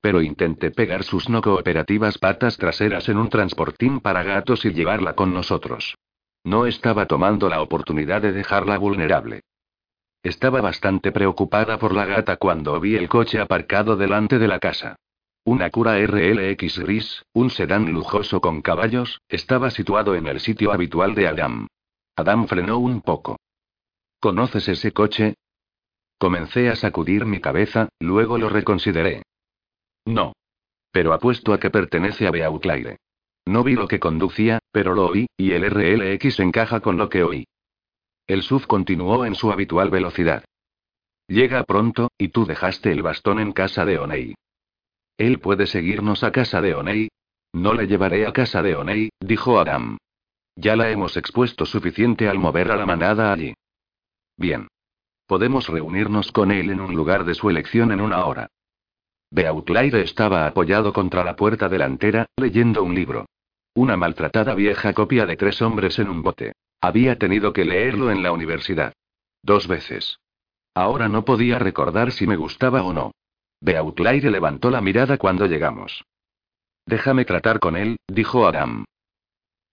Pero intenté pegar sus no cooperativas patas traseras en un transportín para gatos y llevarla con nosotros. No estaba tomando la oportunidad de dejarla vulnerable. Estaba bastante preocupada por la gata cuando vi el coche aparcado delante de la casa. Una cura RLX gris, un sedán lujoso con caballos, estaba situado en el sitio habitual de Adam. Adam frenó un poco. ¿Conoces ese coche? Comencé a sacudir mi cabeza, luego lo reconsideré. No. Pero apuesto a que pertenece a Beauclaire. No vi lo que conducía, pero lo oí, y el RLX encaja con lo que oí. El SUV continuó en su habitual velocidad. Llega pronto, y tú dejaste el bastón en casa de Onei. Él puede seguirnos a casa de Onei. No le llevaré a casa de Onei, dijo Adam. Ya la hemos expuesto suficiente al mover a la manada allí. Bien. Podemos reunirnos con él en un lugar de su elección en una hora. Beauclaire estaba apoyado contra la puerta delantera, leyendo un libro. Una maltratada vieja copia de tres hombres en un bote. Había tenido que leerlo en la universidad. Dos veces. Ahora no podía recordar si me gustaba o no. Beauclaire levantó la mirada cuando llegamos. Déjame tratar con él, dijo Adam.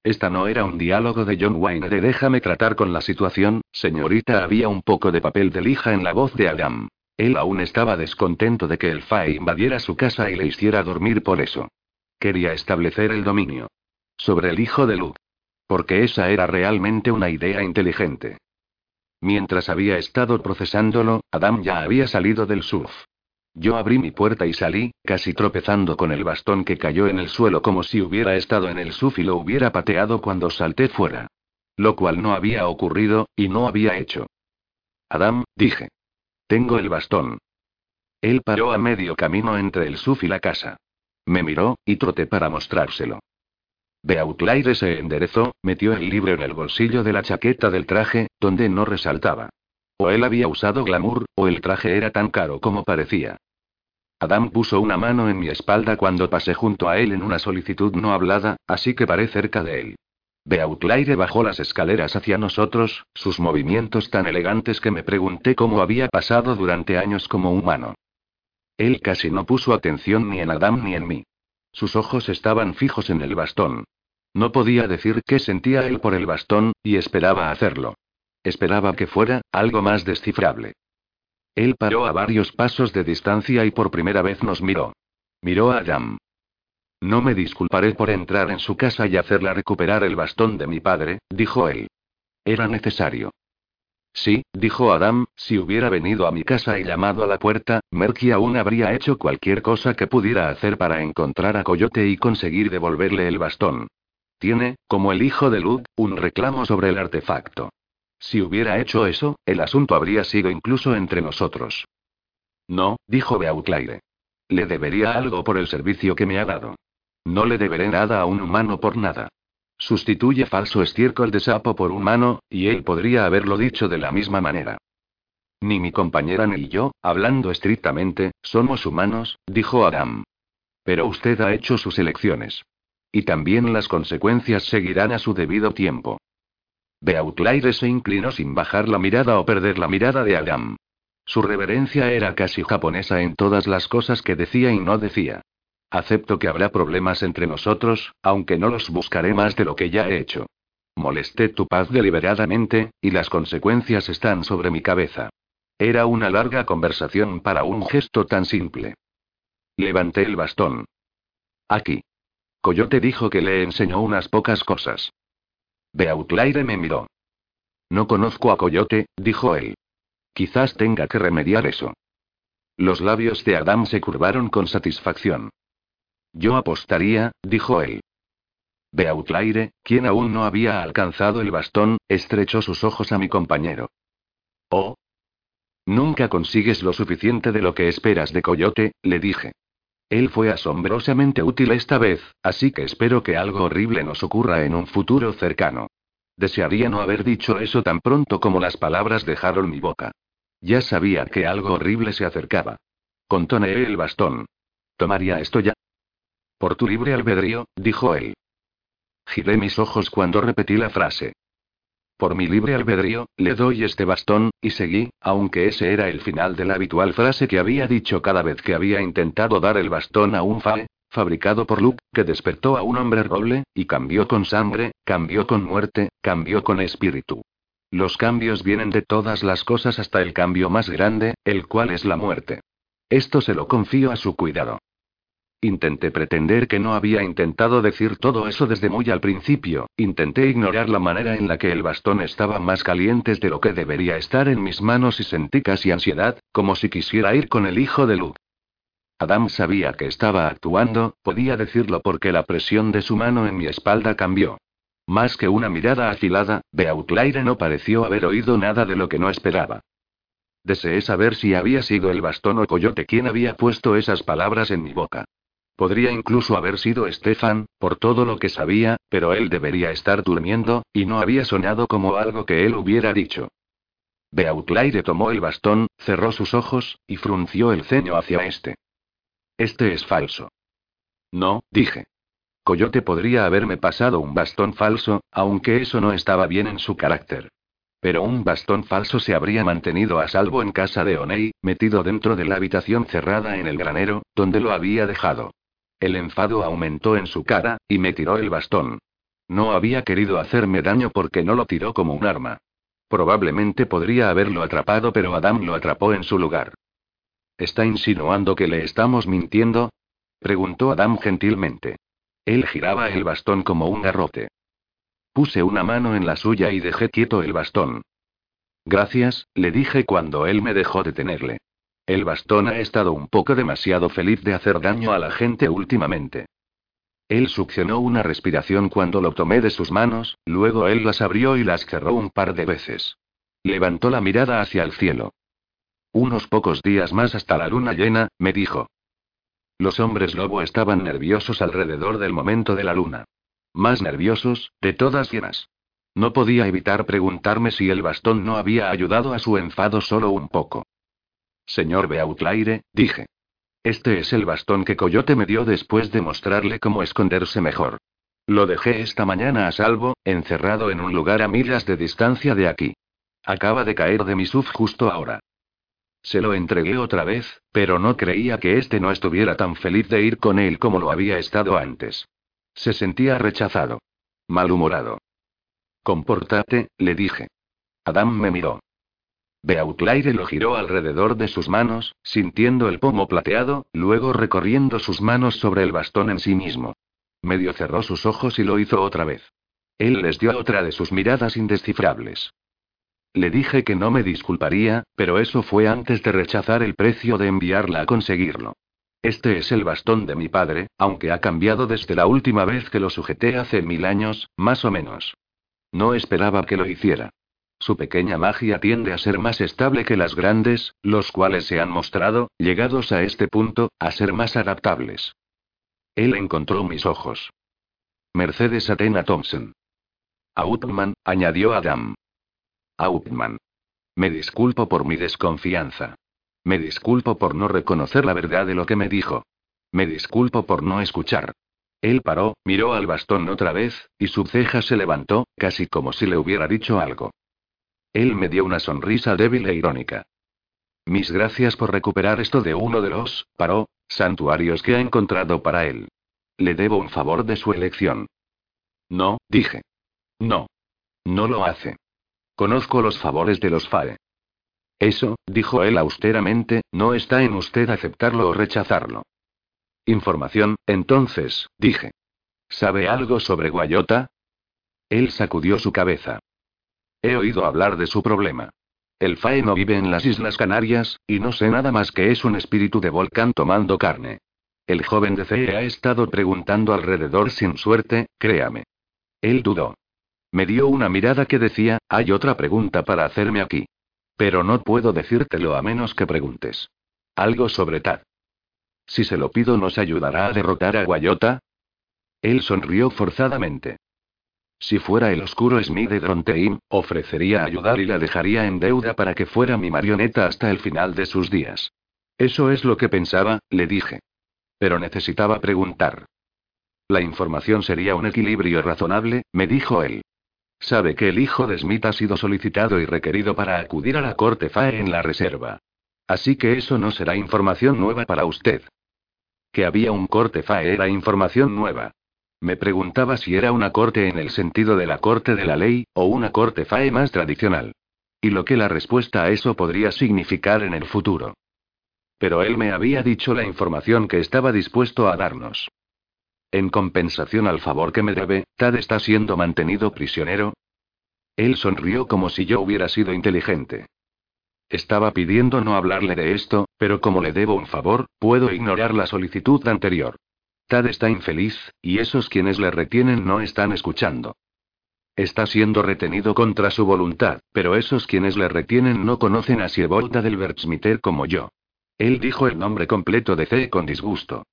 Esta no era un diálogo de John Wayne de déjame tratar con la situación, señorita. Había un poco de papel de lija en la voz de Adam. Él aún estaba descontento de que el FAE invadiera su casa y le hiciera dormir por eso. Quería establecer el dominio. Sobre el hijo de Luke. Porque esa era realmente una idea inteligente. Mientras había estado procesándolo, Adam ya había salido del surf. Yo abrí mi puerta y salí, casi tropezando con el bastón que cayó en el suelo como si hubiera estado en el suf y lo hubiera pateado cuando salté fuera. Lo cual no había ocurrido, y no había hecho. Adam, dije. Tengo el bastón. Él paró a medio camino entre el suf y la casa. Me miró, y troté para mostrárselo. Beauclaire se enderezó, metió el libro en el bolsillo de la chaqueta del traje, donde no resaltaba. O él había usado glamour, o el traje era tan caro como parecía. Adam puso una mano en mi espalda cuando pasé junto a él en una solicitud no hablada, así que paré cerca de él. Beauclaire bajó las escaleras hacia nosotros, sus movimientos tan elegantes que me pregunté cómo había pasado durante años como humano. Él casi no puso atención ni en Adam ni en mí. Sus ojos estaban fijos en el bastón. No podía decir qué sentía él por el bastón, y esperaba hacerlo. Esperaba que fuera, algo más descifrable. Él paró a varios pasos de distancia y por primera vez nos miró. Miró a Adam. No me disculparé por entrar en su casa y hacerla recuperar el bastón de mi padre, dijo él. Era necesario. Sí, dijo Adam, si hubiera venido a mi casa y llamado a la puerta, Merky aún habría hecho cualquier cosa que pudiera hacer para encontrar a Coyote y conseguir devolverle el bastón. Tiene, como el hijo de Lud, un reclamo sobre el artefacto. Si hubiera hecho eso, el asunto habría sido incluso entre nosotros. No, dijo Beauclaire. Le debería algo por el servicio que me ha dado. No le deberé nada a un humano por nada. Sustituye falso estiércol de sapo por humano, y él podría haberlo dicho de la misma manera. Ni mi compañera ni yo, hablando estrictamente, somos humanos, dijo Adam. Pero usted ha hecho sus elecciones. Y también las consecuencias seguirán a su debido tiempo. Beauclaire se inclinó sin bajar la mirada o perder la mirada de Adam. Su reverencia era casi japonesa en todas las cosas que decía y no decía. Acepto que habrá problemas entre nosotros, aunque no los buscaré más de lo que ya he hecho. Molesté tu paz deliberadamente, y las consecuencias están sobre mi cabeza. Era una larga conversación para un gesto tan simple. Levanté el bastón. Aquí. Coyote dijo que le enseñó unas pocas cosas. Beauclaire me miró. No conozco a Coyote, dijo él. Quizás tenga que remediar eso. Los labios de Adam se curvaron con satisfacción. Yo apostaría, dijo él. Beauclaire, quien aún no había alcanzado el bastón, estrechó sus ojos a mi compañero. Oh. Nunca consigues lo suficiente de lo que esperas de Coyote, le dije. Él fue asombrosamente útil esta vez, así que espero que algo horrible nos ocurra en un futuro cercano. Desearía no haber dicho eso tan pronto como las palabras dejaron mi boca. Ya sabía que algo horrible se acercaba. Contoneé el bastón. ¿Tomaría esto ya? Por tu libre albedrío, dijo él. Giré mis ojos cuando repetí la frase. Por mi libre albedrío, le doy este bastón, y seguí, aunque ese era el final de la habitual frase que había dicho cada vez que había intentado dar el bastón a un Fae, fabricado por Luke, que despertó a un hombre roble, y cambió con sangre, cambió con muerte, cambió con espíritu. Los cambios vienen de todas las cosas hasta el cambio más grande, el cual es la muerte. Esto se lo confío a su cuidado. Intenté pretender que no había intentado decir todo eso desde muy al principio, intenté ignorar la manera en la que el bastón estaba más caliente de lo que debería estar en mis manos y sentí casi ansiedad, como si quisiera ir con el hijo de Luke. Adam sabía que estaba actuando, podía decirlo porque la presión de su mano en mi espalda cambió. Más que una mirada afilada, Beauclaire no pareció haber oído nada de lo que no esperaba. Deseé saber si había sido el bastón o Coyote quien había puesto esas palabras en mi boca. Podría incluso haber sido Stefan, por todo lo que sabía, pero él debería estar durmiendo, y no había soñado como algo que él hubiera dicho. Beauclaire tomó el bastón, cerró sus ojos, y frunció el ceño hacia este. Este es falso. No, dije. Coyote podría haberme pasado un bastón falso, aunque eso no estaba bien en su carácter. Pero un bastón falso se habría mantenido a salvo en casa de Onei, metido dentro de la habitación cerrada en el granero, donde lo había dejado. El enfado aumentó en su cara, y me tiró el bastón. No había querido hacerme daño porque no lo tiró como un arma. Probablemente podría haberlo atrapado, pero Adam lo atrapó en su lugar. ¿Está insinuando que le estamos mintiendo? preguntó Adam gentilmente. Él giraba el bastón como un garrote. Puse una mano en la suya y dejé quieto el bastón. Gracias, le dije cuando él me dejó detenerle. El bastón ha estado un poco demasiado feliz de hacer daño a la gente últimamente. Él succionó una respiración cuando lo tomé de sus manos, luego él las abrió y las cerró un par de veces. Levantó la mirada hacia el cielo. Unos pocos días más hasta la luna llena, me dijo. Los hombres lobo estaban nerviosos alrededor del momento de la luna. Más nerviosos, de todas llenas. No podía evitar preguntarme si el bastón no había ayudado a su enfado solo un poco. Señor Beauclaire, dije. Este es el bastón que Coyote me dio después de mostrarle cómo esconderse mejor. Lo dejé esta mañana a salvo, encerrado en un lugar a millas de distancia de aquí. Acaba de caer de mi sub justo ahora. Se lo entregué otra vez, pero no creía que este no estuviera tan feliz de ir con él como lo había estado antes. Se sentía rechazado. Malhumorado. Compórtate, le dije. Adam me miró. Beauclaire lo giró alrededor de sus manos, sintiendo el pomo plateado, luego recorriendo sus manos sobre el bastón en sí mismo. Medio cerró sus ojos y lo hizo otra vez. Él les dio otra de sus miradas indescifrables. Le dije que no me disculparía, pero eso fue antes de rechazar el precio de enviarla a conseguirlo. Este es el bastón de mi padre, aunque ha cambiado desde la última vez que lo sujeté hace mil años, más o menos. No esperaba que lo hiciera. Su pequeña magia tiende a ser más estable que las grandes, los cuales se han mostrado, llegados a este punto, a ser más adaptables. Él encontró mis ojos. Mercedes Atena Thompson. Outman, añadió Adam. Hauptmann. Me disculpo por mi desconfianza. Me disculpo por no reconocer la verdad de lo que me dijo. Me disculpo por no escuchar. Él paró, miró al bastón otra vez, y su ceja se levantó, casi como si le hubiera dicho algo. Él me dio una sonrisa débil e irónica. Mis gracias por recuperar esto de uno de los, paró, santuarios que ha encontrado para él. Le debo un favor de su elección. No, dije. No. No lo hace. Conozco los favores de los FAE. Eso, dijo él austeramente, no está en usted aceptarlo o rechazarlo. Información, entonces, dije. ¿Sabe algo sobre Guayota? Él sacudió su cabeza. He oído hablar de su problema. El Fae no vive en las Islas Canarias, y no sé nada más que es un espíritu de volcán tomando carne. El joven de CE ha estado preguntando alrededor sin suerte, créame. Él dudó. Me dio una mirada que decía, hay otra pregunta para hacerme aquí. Pero no puedo decírtelo a menos que preguntes. Algo sobre Tad. Si se lo pido, ¿nos ayudará a derrotar a Guayota? Él sonrió forzadamente. Si fuera el oscuro Smith de Dronteim, ofrecería ayudar y la dejaría en deuda para que fuera mi marioneta hasta el final de sus días. Eso es lo que pensaba, le dije. Pero necesitaba preguntar. La información sería un equilibrio razonable, me dijo él. Sabe que el hijo de Smith ha sido solicitado y requerido para acudir a la corte FAE en la reserva. Así que eso no será información nueva para usted. Que había un corte FAE era información nueva. Me preguntaba si era una corte en el sentido de la corte de la ley, o una corte FAE más tradicional. Y lo que la respuesta a eso podría significar en el futuro. Pero él me había dicho la información que estaba dispuesto a darnos. En compensación al favor que me debe, Tad está siendo mantenido prisionero. Él sonrió como si yo hubiera sido inteligente. Estaba pidiendo no hablarle de esto, pero como le debo un favor, puedo ignorar la solicitud anterior. Está infeliz, y esos quienes le retienen no están escuchando. Está siendo retenido contra su voluntad, pero esos quienes le retienen no conocen a Siebolda del Bertsmiter como yo. Él dijo el nombre completo de C con disgusto.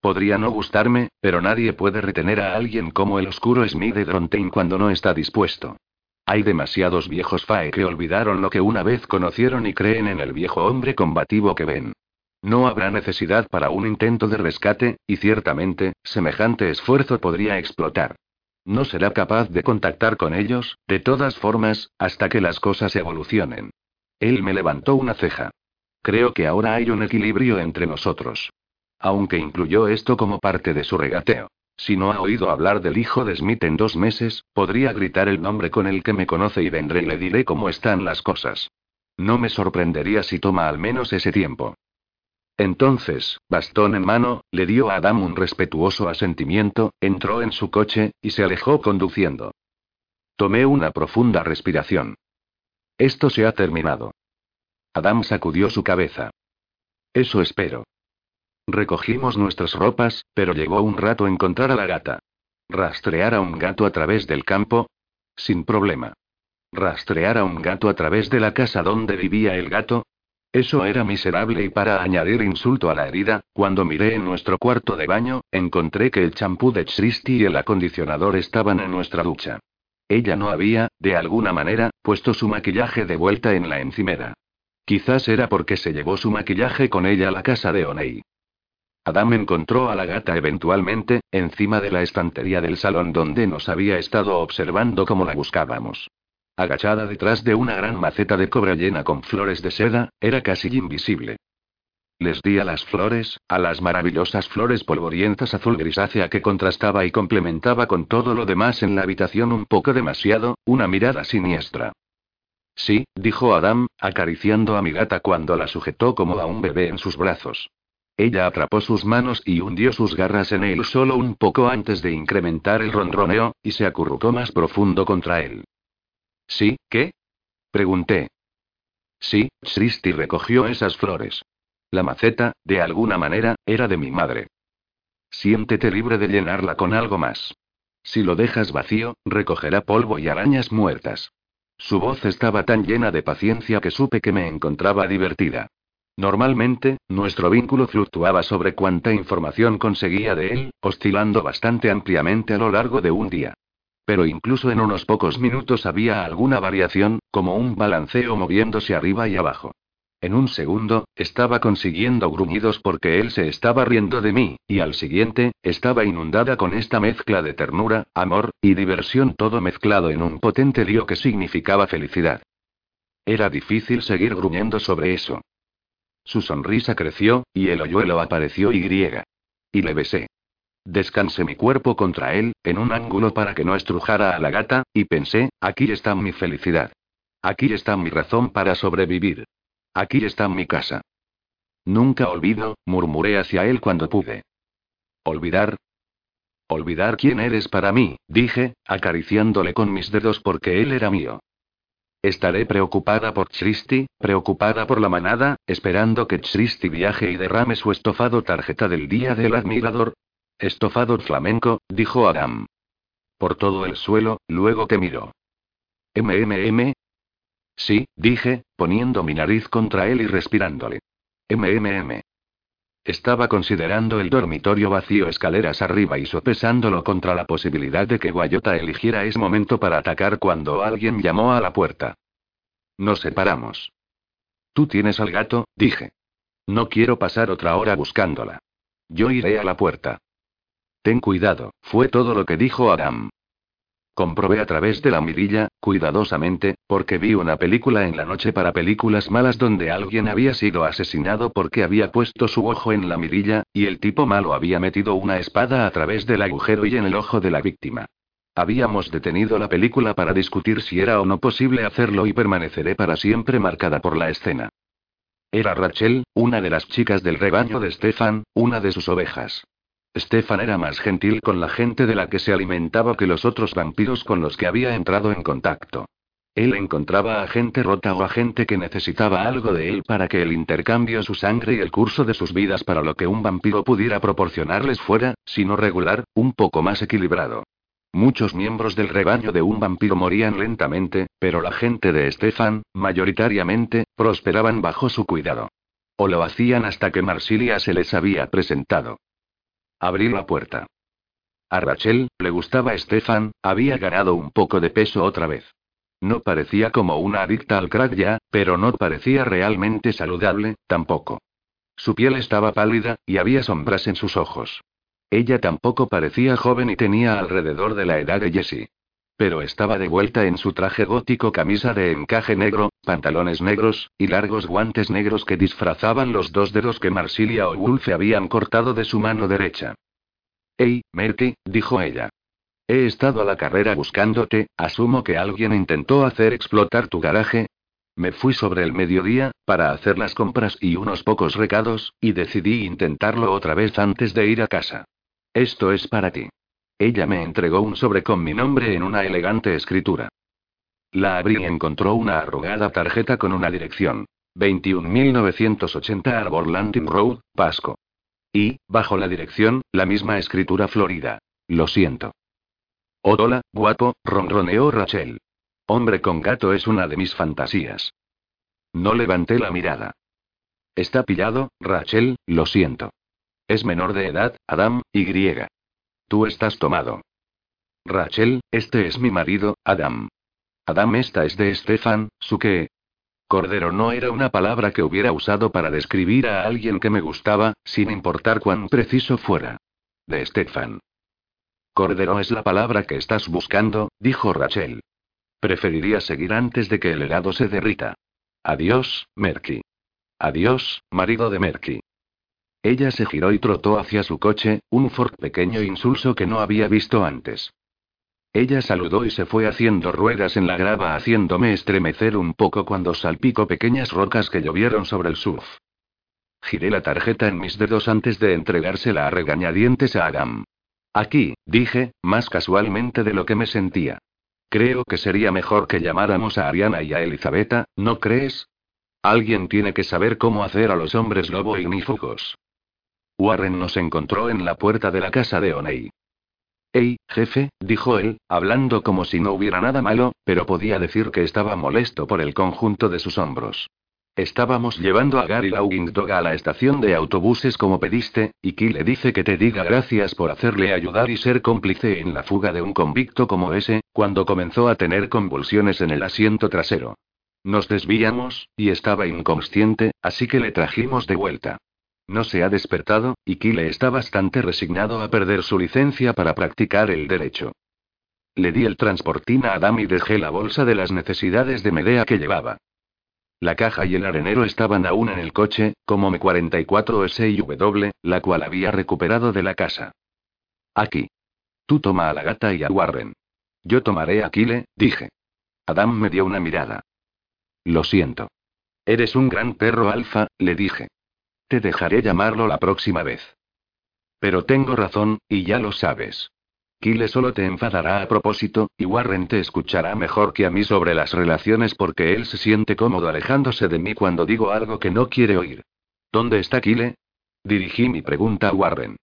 Podría no gustarme, pero nadie puede retener a alguien como el oscuro Smith de Drontein cuando no está dispuesto. Hay demasiados viejos Fae que olvidaron lo que una vez conocieron y creen en el viejo hombre combativo que ven. No habrá necesidad para un intento de rescate, y ciertamente, semejante esfuerzo podría explotar. No será capaz de contactar con ellos, de todas formas, hasta que las cosas evolucionen. Él me levantó una ceja. Creo que ahora hay un equilibrio entre nosotros. Aunque incluyó esto como parte de su regateo. Si no ha oído hablar del hijo de Smith en dos meses, podría gritar el nombre con el que me conoce y vendré y le diré cómo están las cosas. No me sorprendería si toma al menos ese tiempo. Entonces, bastón en mano, le dio a Adam un respetuoso asentimiento, entró en su coche, y se alejó conduciendo. Tomé una profunda respiración. Esto se ha terminado. Adam sacudió su cabeza. Eso espero. Recogimos nuestras ropas, pero llegó un rato encontrar a la gata. ¿Rastrear a un gato a través del campo? Sin problema. ¿Rastrear a un gato a través de la casa donde vivía el gato? Eso era miserable y para añadir insulto a la herida, cuando miré en nuestro cuarto de baño, encontré que el champú de Christy y el acondicionador estaban en nuestra ducha. Ella no había, de alguna manera, puesto su maquillaje de vuelta en la encimera. Quizás era porque se llevó su maquillaje con ella a la casa de Onei. Adam encontró a la gata eventualmente, encima de la estantería del salón donde nos había estado observando como la buscábamos. Agachada detrás de una gran maceta de cobre llena con flores de seda, era casi invisible. Les di a las flores, a las maravillosas flores polvorientas azul grisácea que contrastaba y complementaba con todo lo demás en la habitación un poco demasiado, una mirada siniestra. Sí, dijo Adam, acariciando a mi gata cuando la sujetó como a un bebé en sus brazos. Ella atrapó sus manos y hundió sus garras en él solo un poco antes de incrementar el ronroneo, y se acurrucó más profundo contra él. ¿Sí, qué? Pregunté. Sí, Christy recogió esas flores. La maceta, de alguna manera, era de mi madre. Siéntete libre de llenarla con algo más. Si lo dejas vacío, recogerá polvo y arañas muertas. Su voz estaba tan llena de paciencia que supe que me encontraba divertida. Normalmente, nuestro vínculo fluctuaba sobre cuánta información conseguía de él, oscilando bastante ampliamente a lo largo de un día. Pero incluso en unos pocos minutos había alguna variación, como un balanceo moviéndose arriba y abajo. En un segundo, estaba consiguiendo gruñidos porque él se estaba riendo de mí, y al siguiente, estaba inundada con esta mezcla de ternura, amor, y diversión todo mezclado en un potente lío que significaba felicidad. Era difícil seguir gruñendo sobre eso. Su sonrisa creció, y el hoyuelo apareció y griega. Y le besé. Descansé mi cuerpo contra él, en un ángulo para que no estrujara a la gata, y pensé, aquí está mi felicidad. Aquí está mi razón para sobrevivir. Aquí está mi casa. Nunca olvido, murmuré hacia él cuando pude. ¿Olvidar? Olvidar quién eres para mí, dije, acariciándole con mis dedos porque él era mío. Estaré preocupada por Christy, preocupada por la manada, esperando que Christy viaje y derrame su estofado tarjeta del día del admirador. Estofado flamenco, dijo Adam. Por todo el suelo, luego te miró. MMM. Sí, dije, poniendo mi nariz contra él y respirándole. MMM. Estaba considerando el dormitorio vacío escaleras arriba y sopesándolo contra la posibilidad de que Guayota eligiera ese momento para atacar cuando alguien llamó a la puerta. Nos separamos. Tú tienes al gato, dije. No quiero pasar otra hora buscándola. Yo iré a la puerta. Ten cuidado, fue todo lo que dijo Adam. Comprobé a través de la mirilla, cuidadosamente, porque vi una película en la noche para películas malas donde alguien había sido asesinado porque había puesto su ojo en la mirilla, y el tipo malo había metido una espada a través del agujero y en el ojo de la víctima. Habíamos detenido la película para discutir si era o no posible hacerlo y permaneceré para siempre marcada por la escena. Era Rachel, una de las chicas del rebaño de Stefan, una de sus ovejas. Stefan era más gentil con la gente de la que se alimentaba que los otros vampiros con los que había entrado en contacto. Él encontraba a gente rota o a gente que necesitaba algo de él para que el intercambio su sangre y el curso de sus vidas para lo que un vampiro pudiera proporcionarles fuera, si no regular, un poco más equilibrado. Muchos miembros del rebaño de un vampiro morían lentamente, pero la gente de Stefan, mayoritariamente, prosperaban bajo su cuidado. O lo hacían hasta que Marsilia se les había presentado. Abrí la puerta. A Rachel, le gustaba Stefan, había ganado un poco de peso otra vez. No parecía como una adicta al crack ya, pero no parecía realmente saludable, tampoco. Su piel estaba pálida, y había sombras en sus ojos. Ella tampoco parecía joven y tenía alrededor de la edad de Jessie. Pero estaba de vuelta en su traje gótico, camisa de encaje negro, pantalones negros, y largos guantes negros que disfrazaban los dos dedos que Marsilia o Wolfe habían cortado de su mano derecha. Hey, Merky, dijo ella. He estado a la carrera buscándote, asumo que alguien intentó hacer explotar tu garaje. Me fui sobre el mediodía, para hacer las compras y unos pocos recados, y decidí intentarlo otra vez antes de ir a casa. Esto es para ti. Ella me entregó un sobre con mi nombre en una elegante escritura. La abrí y encontró una arrugada tarjeta con una dirección. 21.980 Arbor Landing Road, Pasco. Y, bajo la dirección, la misma escritura florida. Lo siento. Oh, hola, guapo, ronroneó Rachel. Hombre con gato es una de mis fantasías. No levanté la mirada. Está pillado, Rachel, lo siento. Es menor de edad, Adam, y griega. Tú estás tomado. Rachel, este es mi marido, Adam. Adam, esta es de Stefan, su que. Cordero no era una palabra que hubiera usado para describir a alguien que me gustaba, sin importar cuán preciso fuera. De Stefan. Cordero es la palabra que estás buscando, dijo Rachel. Preferiría seguir antes de que el helado se derrita. Adiós, Merky. Adiós, marido de Merky. Ella se giró y trotó hacia su coche, un Ford pequeño insulso que no había visto antes. Ella saludó y se fue haciendo ruedas en la grava haciéndome estremecer un poco cuando salpicó pequeñas rocas que llovieron sobre el surf. Giré la tarjeta en mis dedos antes de entregársela a regañadientes a Adam. Aquí, dije, más casualmente de lo que me sentía. Creo que sería mejor que llamáramos a Ariana y a Elizabeth, ¿no crees? Alguien tiene que saber cómo hacer a los hombres lobo ignífugos. Warren nos encontró en la puerta de la casa de Oney. Hey, jefe, dijo él, hablando como si no hubiera nada malo, pero podía decir que estaba molesto por el conjunto de sus hombros. Estábamos llevando a Gary Dog a la estación de autobuses como pediste, y Key le dice que te diga gracias por hacerle ayudar y ser cómplice en la fuga de un convicto como ese, cuando comenzó a tener convulsiones en el asiento trasero. Nos desviamos, y estaba inconsciente, así que le trajimos de vuelta. No se ha despertado, y Kyle está bastante resignado a perder su licencia para practicar el derecho. Le di el transportín a Adam y dejé la bolsa de las necesidades de Medea que llevaba. La caja y el arenero estaban aún en el coche, como M44 SIW, la cual había recuperado de la casa. Aquí. Tú toma a la gata y a Warren. Yo tomaré a Kyle, dije. Adam me dio una mirada. Lo siento. Eres un gran perro alfa, le dije. Te dejaré llamarlo la próxima vez. Pero tengo razón, y ya lo sabes. Kyle solo te enfadará a propósito, y Warren te escuchará mejor que a mí sobre las relaciones porque él se siente cómodo alejándose de mí cuando digo algo que no quiere oír. ¿Dónde está Kyle? Dirigí mi pregunta a Warren.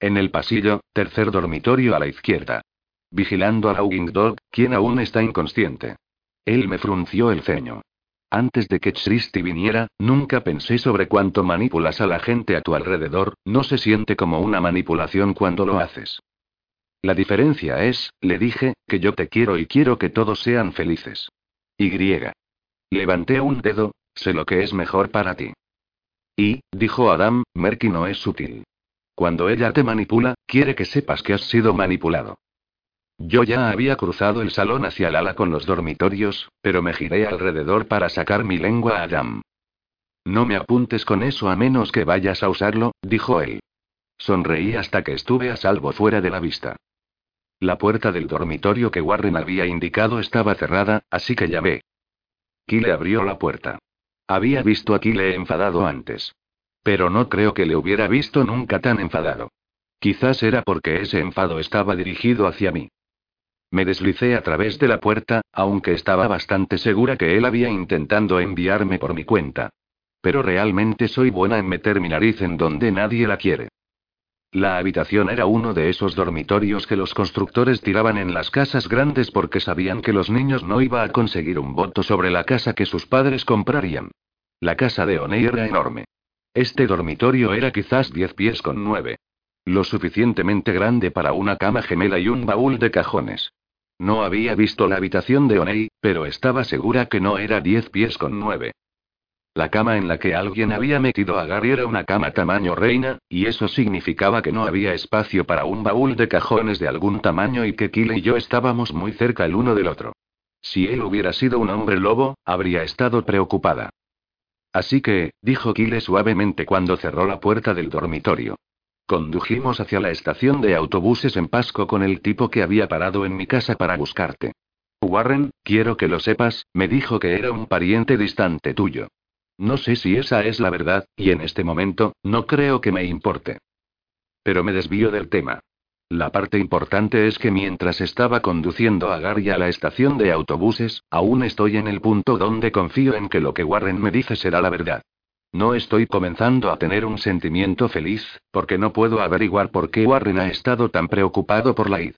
En el pasillo, tercer dormitorio a la izquierda. Vigilando a Laughing Dog, quien aún está inconsciente. Él me frunció el ceño. Antes de que Christy viniera, nunca pensé sobre cuánto manipulas a la gente a tu alrededor, no se siente como una manipulación cuando lo haces. La diferencia es, le dije, que yo te quiero y quiero que todos sean felices. Y. Levanté un dedo, sé lo que es mejor para ti. Y, dijo Adam, Merky no es sutil. Cuando ella te manipula, quiere que sepas que has sido manipulado. Yo ya había cruzado el salón hacia el ala con los dormitorios, pero me giré alrededor para sacar mi lengua a Adam. No me apuntes con eso a menos que vayas a usarlo, dijo él. Sonreí hasta que estuve a salvo fuera de la vista. La puerta del dormitorio que Warren había indicado estaba cerrada, así que llamé. Kyle abrió la puerta. Había visto a Kyle enfadado antes. Pero no creo que le hubiera visto nunca tan enfadado. Quizás era porque ese enfado estaba dirigido hacia mí. Me deslicé a través de la puerta, aunque estaba bastante segura que él había intentando enviarme por mi cuenta. Pero realmente soy buena en meter mi nariz en donde nadie la quiere. La habitación era uno de esos dormitorios que los constructores tiraban en las casas grandes porque sabían que los niños no iba a conseguir un voto sobre la casa que sus padres comprarían. La casa de Oney era enorme. Este dormitorio era quizás diez pies con nueve. Lo suficientemente grande para una cama gemela y un baúl de cajones. No había visto la habitación de Oney, pero estaba segura que no era diez pies con nueve. La cama en la que alguien había metido a Gary era una cama tamaño reina, y eso significaba que no había espacio para un baúl de cajones de algún tamaño y que Kyle y yo estábamos muy cerca el uno del otro. Si él hubiera sido un hombre lobo, habría estado preocupada. Así que, dijo Kyle suavemente cuando cerró la puerta del dormitorio. Condujimos hacia la estación de autobuses en Pasco con el tipo que había parado en mi casa para buscarte. Warren, quiero que lo sepas, me dijo que era un pariente distante tuyo. No sé si esa es la verdad, y en este momento, no creo que me importe. Pero me desvío del tema. La parte importante es que mientras estaba conduciendo a Gary a la estación de autobuses, aún estoy en el punto donde confío en que lo que Warren me dice será la verdad. No estoy comenzando a tener un sentimiento feliz, porque no puedo averiguar por qué Warren ha estado tan preocupado por la id.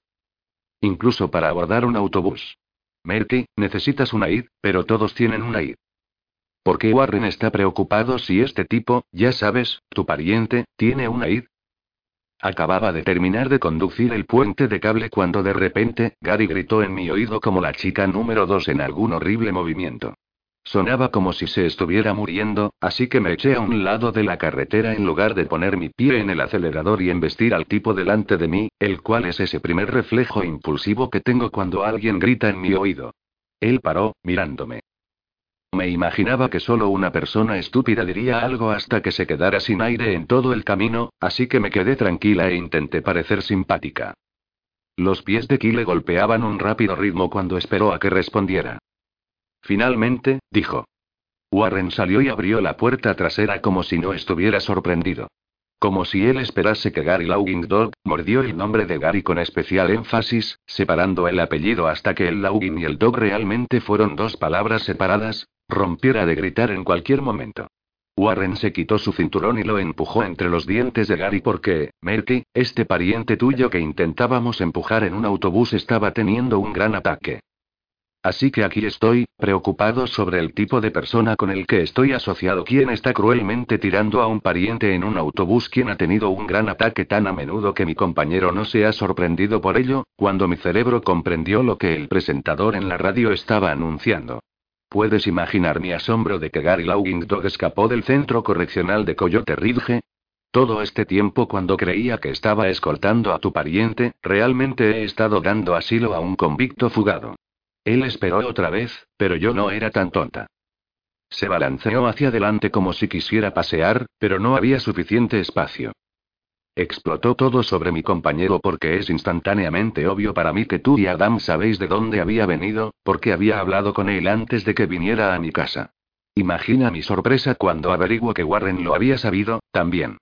Incluso para abordar un autobús. Merky, necesitas una id, pero todos tienen una id. ¿Por qué Warren está preocupado si este tipo, ya sabes, tu pariente, tiene una id? Acababa de terminar de conducir el puente de cable cuando de repente, Gary gritó en mi oído como la chica número dos en algún horrible movimiento. Sonaba como si se estuviera muriendo, así que me eché a un lado de la carretera en lugar de poner mi pie en el acelerador y embestir al tipo delante de mí, el cual es ese primer reflejo impulsivo que tengo cuando alguien grita en mi oído. Él paró, mirándome. Me imaginaba que solo una persona estúpida diría algo hasta que se quedara sin aire en todo el camino, así que me quedé tranquila e intenté parecer simpática. Los pies de Kyle golpeaban un rápido ritmo cuando esperó a que respondiera. Finalmente, dijo. Warren salió y abrió la puerta trasera como si no estuviera sorprendido. Como si él esperase que Gary Laughing Dog, mordió el nombre de Gary con especial énfasis, separando el apellido hasta que el Laughing y el Dog realmente fueron dos palabras separadas, rompiera de gritar en cualquier momento. Warren se quitó su cinturón y lo empujó entre los dientes de Gary porque, Merky, este pariente tuyo que intentábamos empujar en un autobús estaba teniendo un gran ataque. Así que aquí estoy, preocupado sobre el tipo de persona con el que estoy asociado, quien está cruelmente tirando a un pariente en un autobús, quien ha tenido un gran ataque tan a menudo que mi compañero no se ha sorprendido por ello, cuando mi cerebro comprendió lo que el presentador en la radio estaba anunciando. ¿Puedes imaginar mi asombro de que Gary Laughing Dog escapó del centro correccional de Coyote Ridge? Todo este tiempo cuando creía que estaba escoltando a tu pariente, realmente he estado dando asilo a un convicto fugado. Él esperó otra vez, pero yo no era tan tonta. Se balanceó hacia adelante como si quisiera pasear, pero no había suficiente espacio. Explotó todo sobre mi compañero porque es instantáneamente obvio para mí que tú y Adam sabéis de dónde había venido, porque había hablado con él antes de que viniera a mi casa. Imagina mi sorpresa cuando averiguo que Warren lo había sabido, también.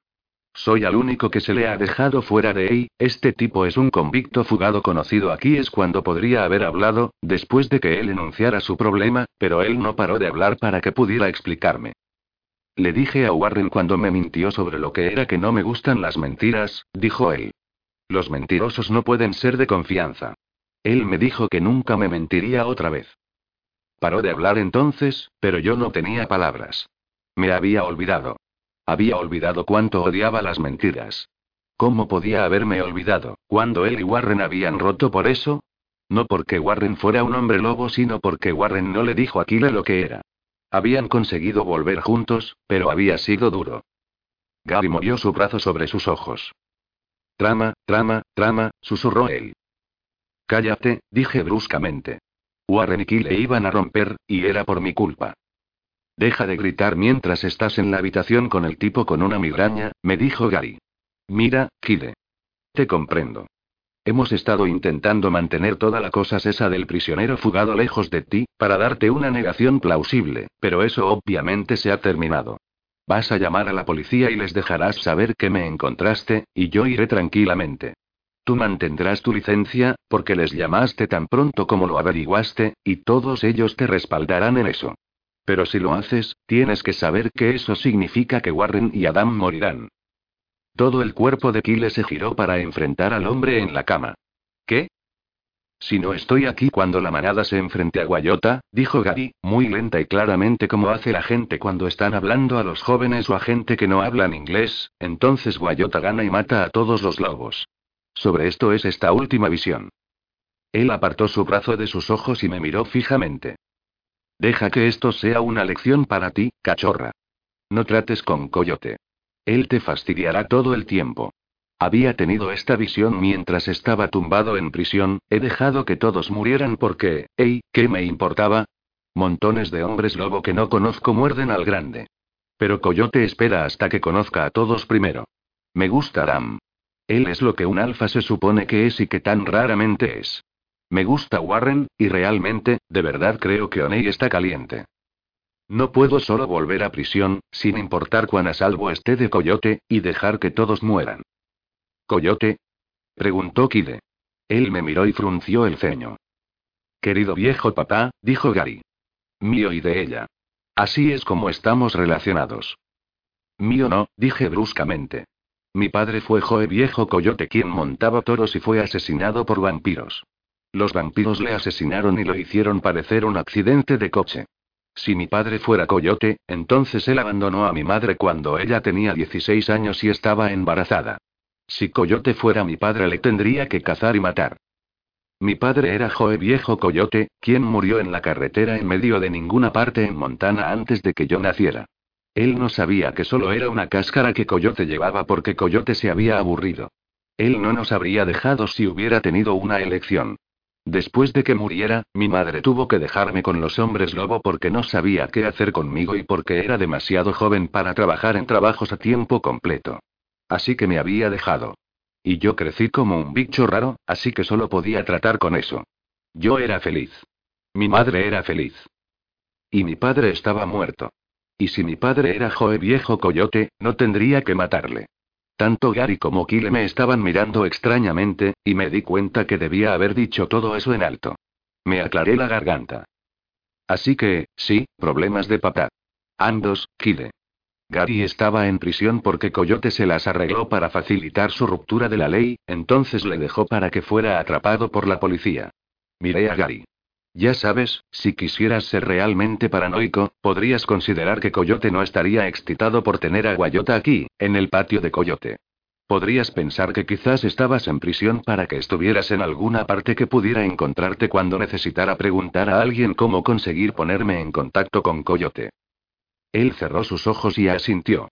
Soy el único que se le ha dejado fuera de ahí, este tipo es un convicto fugado conocido aquí es cuando podría haber hablado, después de que él enunciara su problema, pero él no paró de hablar para que pudiera explicarme. Le dije a Warren cuando me mintió sobre lo que era que no me gustan las mentiras, dijo él. Los mentirosos no pueden ser de confianza. Él me dijo que nunca me mentiría otra vez. Paró de hablar entonces, pero yo no tenía palabras. Me había olvidado. Había olvidado cuánto odiaba las mentiras. ¿Cómo podía haberme olvidado, cuando él y Warren habían roto por eso? No porque Warren fuera un hombre lobo, sino porque Warren no le dijo a Kyle lo que era. Habían conseguido volver juntos, pero había sido duro. Gary movió su brazo sobre sus ojos. Trama, trama, trama, susurró él. Cállate, dije bruscamente. Warren y Kyle iban a romper, y era por mi culpa. Deja de gritar mientras estás en la habitación con el tipo con una migraña, me dijo Gary. Mira, Kide. Te comprendo. Hemos estado intentando mantener toda la cosa esa del prisionero fugado lejos de ti, para darte una negación plausible, pero eso obviamente se ha terminado. Vas a llamar a la policía y les dejarás saber que me encontraste, y yo iré tranquilamente. Tú mantendrás tu licencia, porque les llamaste tan pronto como lo averiguaste, y todos ellos te respaldarán en eso. Pero si lo haces, tienes que saber que eso significa que Warren y Adam morirán. Todo el cuerpo de Kyle se giró para enfrentar al hombre en la cama. ¿Qué? Si no estoy aquí cuando la manada se enfrente a Guayota, dijo Gary, muy lenta y claramente como hace la gente cuando están hablando a los jóvenes o a gente que no hablan inglés, entonces Guayota gana y mata a todos los lobos. Sobre esto es esta última visión. Él apartó su brazo de sus ojos y me miró fijamente. Deja que esto sea una lección para ti, cachorra. No trates con Coyote. Él te fastidiará todo el tiempo. Había tenido esta visión mientras estaba tumbado en prisión, he dejado que todos murieran porque, hey, ¿qué me importaba? Montones de hombres lobo que no conozco muerden al grande. Pero Coyote espera hasta que conozca a todos primero. Me gusta Ram. Él es lo que un alfa se supone que es y que tan raramente es. Me gusta Warren, y realmente, de verdad creo que Oney está caliente. No puedo solo volver a prisión, sin importar cuán a salvo esté de Coyote, y dejar que todos mueran. ¿Coyote? preguntó Kide. Él me miró y frunció el ceño. Querido viejo papá, dijo Gary. Mío y de ella. Así es como estamos relacionados. Mío no, dije bruscamente. Mi padre fue Joe Viejo Coyote quien montaba toros y fue asesinado por vampiros. Los vampiros le asesinaron y lo hicieron parecer un accidente de coche. Si mi padre fuera coyote, entonces él abandonó a mi madre cuando ella tenía 16 años y estaba embarazada. Si coyote fuera mi padre le tendría que cazar y matar. Mi padre era Joe Viejo Coyote, quien murió en la carretera en medio de ninguna parte en Montana antes de que yo naciera. Él no sabía que solo era una cáscara que Coyote llevaba porque Coyote se había aburrido. Él no nos habría dejado si hubiera tenido una elección. Después de que muriera, mi madre tuvo que dejarme con los hombres lobo porque no sabía qué hacer conmigo y porque era demasiado joven para trabajar en trabajos a tiempo completo. Así que me había dejado. Y yo crecí como un bicho raro, así que solo podía tratar con eso. Yo era feliz. Mi madre era feliz. Y mi padre estaba muerto. Y si mi padre era Joe viejo coyote, no tendría que matarle. Tanto Gary como Kyle me estaban mirando extrañamente, y me di cuenta que debía haber dicho todo eso en alto. Me aclaré la garganta. Así que, sí, problemas de papá. Andos, Kyle. Gary estaba en prisión porque Coyote se las arregló para facilitar su ruptura de la ley, entonces le dejó para que fuera atrapado por la policía. Miré a Gary. Ya sabes, si quisieras ser realmente paranoico, podrías considerar que Coyote no estaría excitado por tener a Guayota aquí, en el patio de Coyote. Podrías pensar que quizás estabas en prisión para que estuvieras en alguna parte que pudiera encontrarte cuando necesitara preguntar a alguien cómo conseguir ponerme en contacto con Coyote. Él cerró sus ojos y asintió.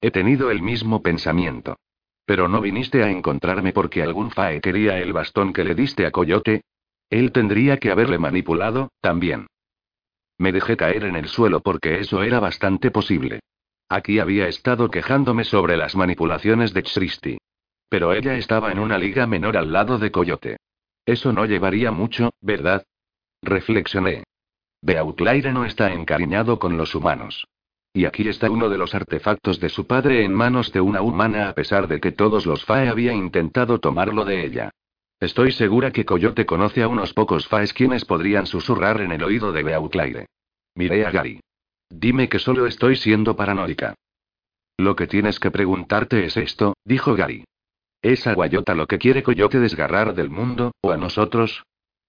He tenido el mismo pensamiento. Pero no viniste a encontrarme porque algún fae quería el bastón que le diste a Coyote, él tendría que haberle manipulado, también. Me dejé caer en el suelo porque eso era bastante posible. Aquí había estado quejándome sobre las manipulaciones de Christi. Pero ella estaba en una liga menor al lado de Coyote. Eso no llevaría mucho, ¿verdad? Reflexioné. Beauclaire no está encariñado con los humanos. Y aquí está uno de los artefactos de su padre en manos de una humana a pesar de que todos los Fae habían intentado tomarlo de ella. Estoy segura que Coyote conoce a unos pocos Faes quienes podrían susurrar en el oído de Beauclaire. Miré a Gary. Dime que solo estoy siendo paranoica. Lo que tienes que preguntarte es esto, dijo Gary. ¿Es a Guayota lo que quiere Coyote desgarrar del mundo, o a nosotros?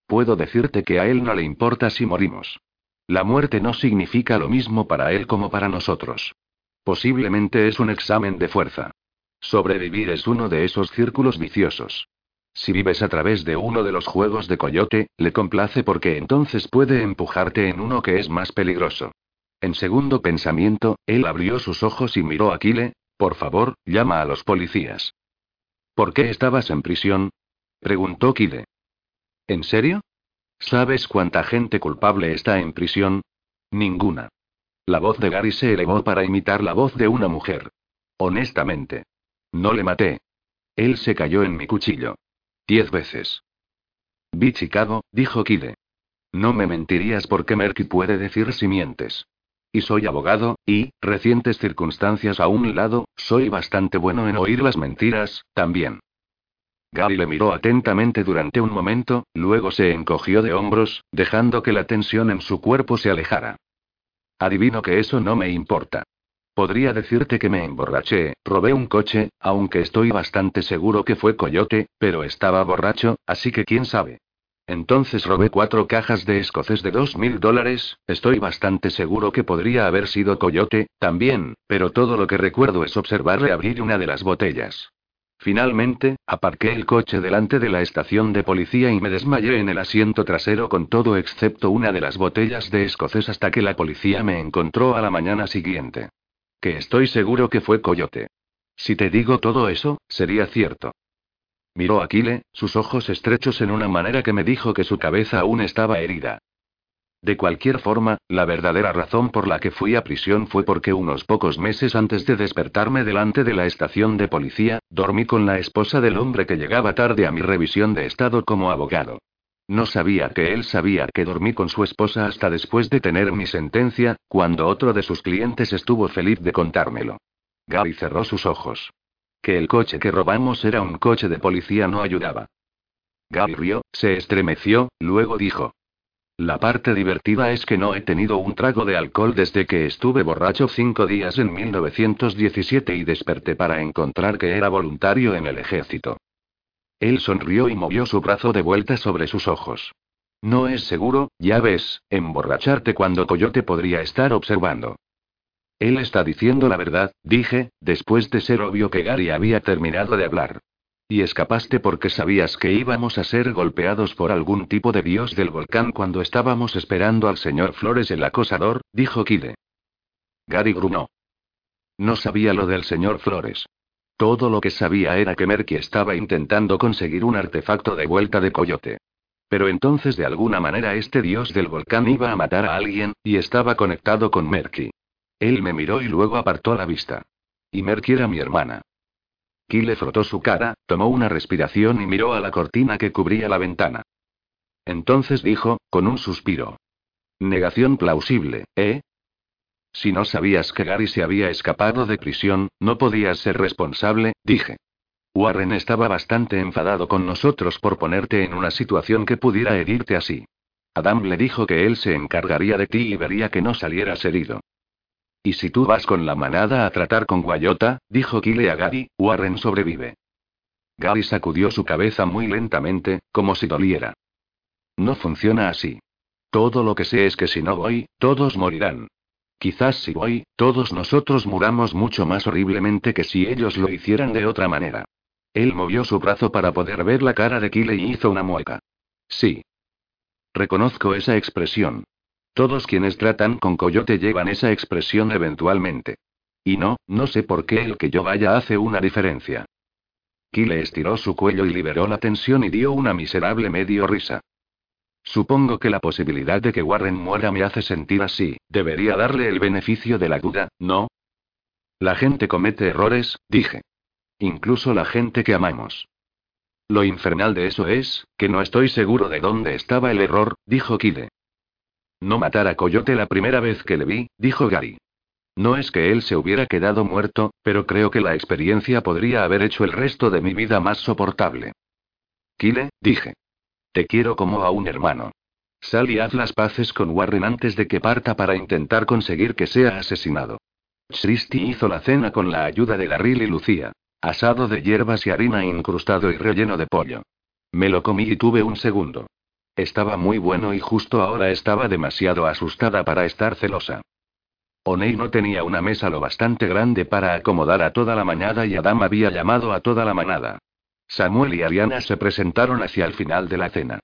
Puedo decirte que a él no le importa si morimos. La muerte no significa lo mismo para él como para nosotros. Posiblemente es un examen de fuerza. Sobrevivir es uno de esos círculos viciosos. Si vives a través de uno de los juegos de coyote, le complace porque entonces puede empujarte en uno que es más peligroso. En segundo pensamiento, él abrió sus ojos y miró a Kile, por favor, llama a los policías. ¿Por qué estabas en prisión? preguntó Kile. ¿En serio? ¿Sabes cuánta gente culpable está en prisión? Ninguna. La voz de Gary se elevó para imitar la voz de una mujer. Honestamente. No le maté. Él se cayó en mi cuchillo. Diez veces. Vi Chicago, dijo Kide. No me mentirías porque Merky puede decir si mientes. Y soy abogado, y, recientes circunstancias a un lado, soy bastante bueno en oír las mentiras, también. Gary le miró atentamente durante un momento, luego se encogió de hombros, dejando que la tensión en su cuerpo se alejara. Adivino que eso no me importa. Podría decirte que me emborraché, robé un coche, aunque estoy bastante seguro que fue Coyote, pero estaba borracho, así que quién sabe. Entonces robé cuatro cajas de escoces de dos mil dólares, estoy bastante seguro que podría haber sido Coyote, también, pero todo lo que recuerdo es observarle abrir una de las botellas. Finalmente, aparqué el coche delante de la estación de policía y me desmayé en el asiento trasero con todo excepto una de las botellas de escocés hasta que la policía me encontró a la mañana siguiente. Que estoy seguro que fue Coyote. Si te digo todo eso, sería cierto. Miró a Kile, sus ojos estrechos en una manera que me dijo que su cabeza aún estaba herida. De cualquier forma, la verdadera razón por la que fui a prisión fue porque unos pocos meses antes de despertarme delante de la estación de policía, dormí con la esposa del hombre que llegaba tarde a mi revisión de estado como abogado. No sabía que él sabía que dormí con su esposa hasta después de tener mi sentencia, cuando otro de sus clientes estuvo feliz de contármelo. Gary cerró sus ojos. Que el coche que robamos era un coche de policía no ayudaba. Gary rió, se estremeció, luego dijo. La parte divertida es que no he tenido un trago de alcohol desde que estuve borracho cinco días en 1917 y desperté para encontrar que era voluntario en el ejército. Él sonrió y movió su brazo de vuelta sobre sus ojos. No es seguro, ya ves, emborracharte cuando Coyote podría estar observando. Él está diciendo la verdad, dije, después de ser obvio que Gary había terminado de hablar. Y escapaste porque sabías que íbamos a ser golpeados por algún tipo de dios del volcán cuando estábamos esperando al señor Flores el acosador, dijo Kide. Gary grunó. No sabía lo del señor Flores. Todo lo que sabía era que Merky estaba intentando conseguir un artefacto de vuelta de Coyote. Pero entonces de alguna manera este dios del volcán iba a matar a alguien, y estaba conectado con Merky. Él me miró y luego apartó la vista. Y Merky era mi hermana. Kile frotó su cara, tomó una respiración y miró a la cortina que cubría la ventana. Entonces dijo, con un suspiro. Negación plausible, ¿eh? Si no sabías que Gary se había escapado de prisión, no podías ser responsable, dije. Warren estaba bastante enfadado con nosotros por ponerte en una situación que pudiera herirte así. Adam le dijo que él se encargaría de ti y vería que no salieras herido. ¿Y si tú vas con la manada a tratar con Guayota? dijo Kile a Gary, Warren sobrevive. Gary sacudió su cabeza muy lentamente, como si doliera. No funciona así. Todo lo que sé es que si no voy, todos morirán. Quizás si voy, todos nosotros muramos mucho más horriblemente que si ellos lo hicieran de otra manera. Él movió su brazo para poder ver la cara de Kile y hizo una mueca. Sí. Reconozco esa expresión. Todos quienes tratan con Coyote llevan esa expresión eventualmente. Y no, no sé por qué el que yo vaya hace una diferencia. Kile estiró su cuello y liberó la tensión y dio una miserable medio risa. Supongo que la posibilidad de que Warren muera me hace sentir así, debería darle el beneficio de la duda, ¿no? La gente comete errores, dije. Incluso la gente que amamos. Lo infernal de eso es, que no estoy seguro de dónde estaba el error, dijo Kile. No matar a Coyote la primera vez que le vi, dijo Gary. No es que él se hubiera quedado muerto, pero creo que la experiencia podría haber hecho el resto de mi vida más soportable. Kile, dije. Te quiero como a un hermano. Sal y haz las paces con Warren antes de que parta para intentar conseguir que sea asesinado. Christy hizo la cena con la ayuda de Darryl y Lucía. Asado de hierbas y harina incrustado y relleno de pollo. Me lo comí y tuve un segundo. Estaba muy bueno y justo ahora estaba demasiado asustada para estar celosa. Oney no tenía una mesa lo bastante grande para acomodar a toda la mañana y Adam había llamado a toda la manada. Samuel y Ariana se presentaron hacia el final de la cena.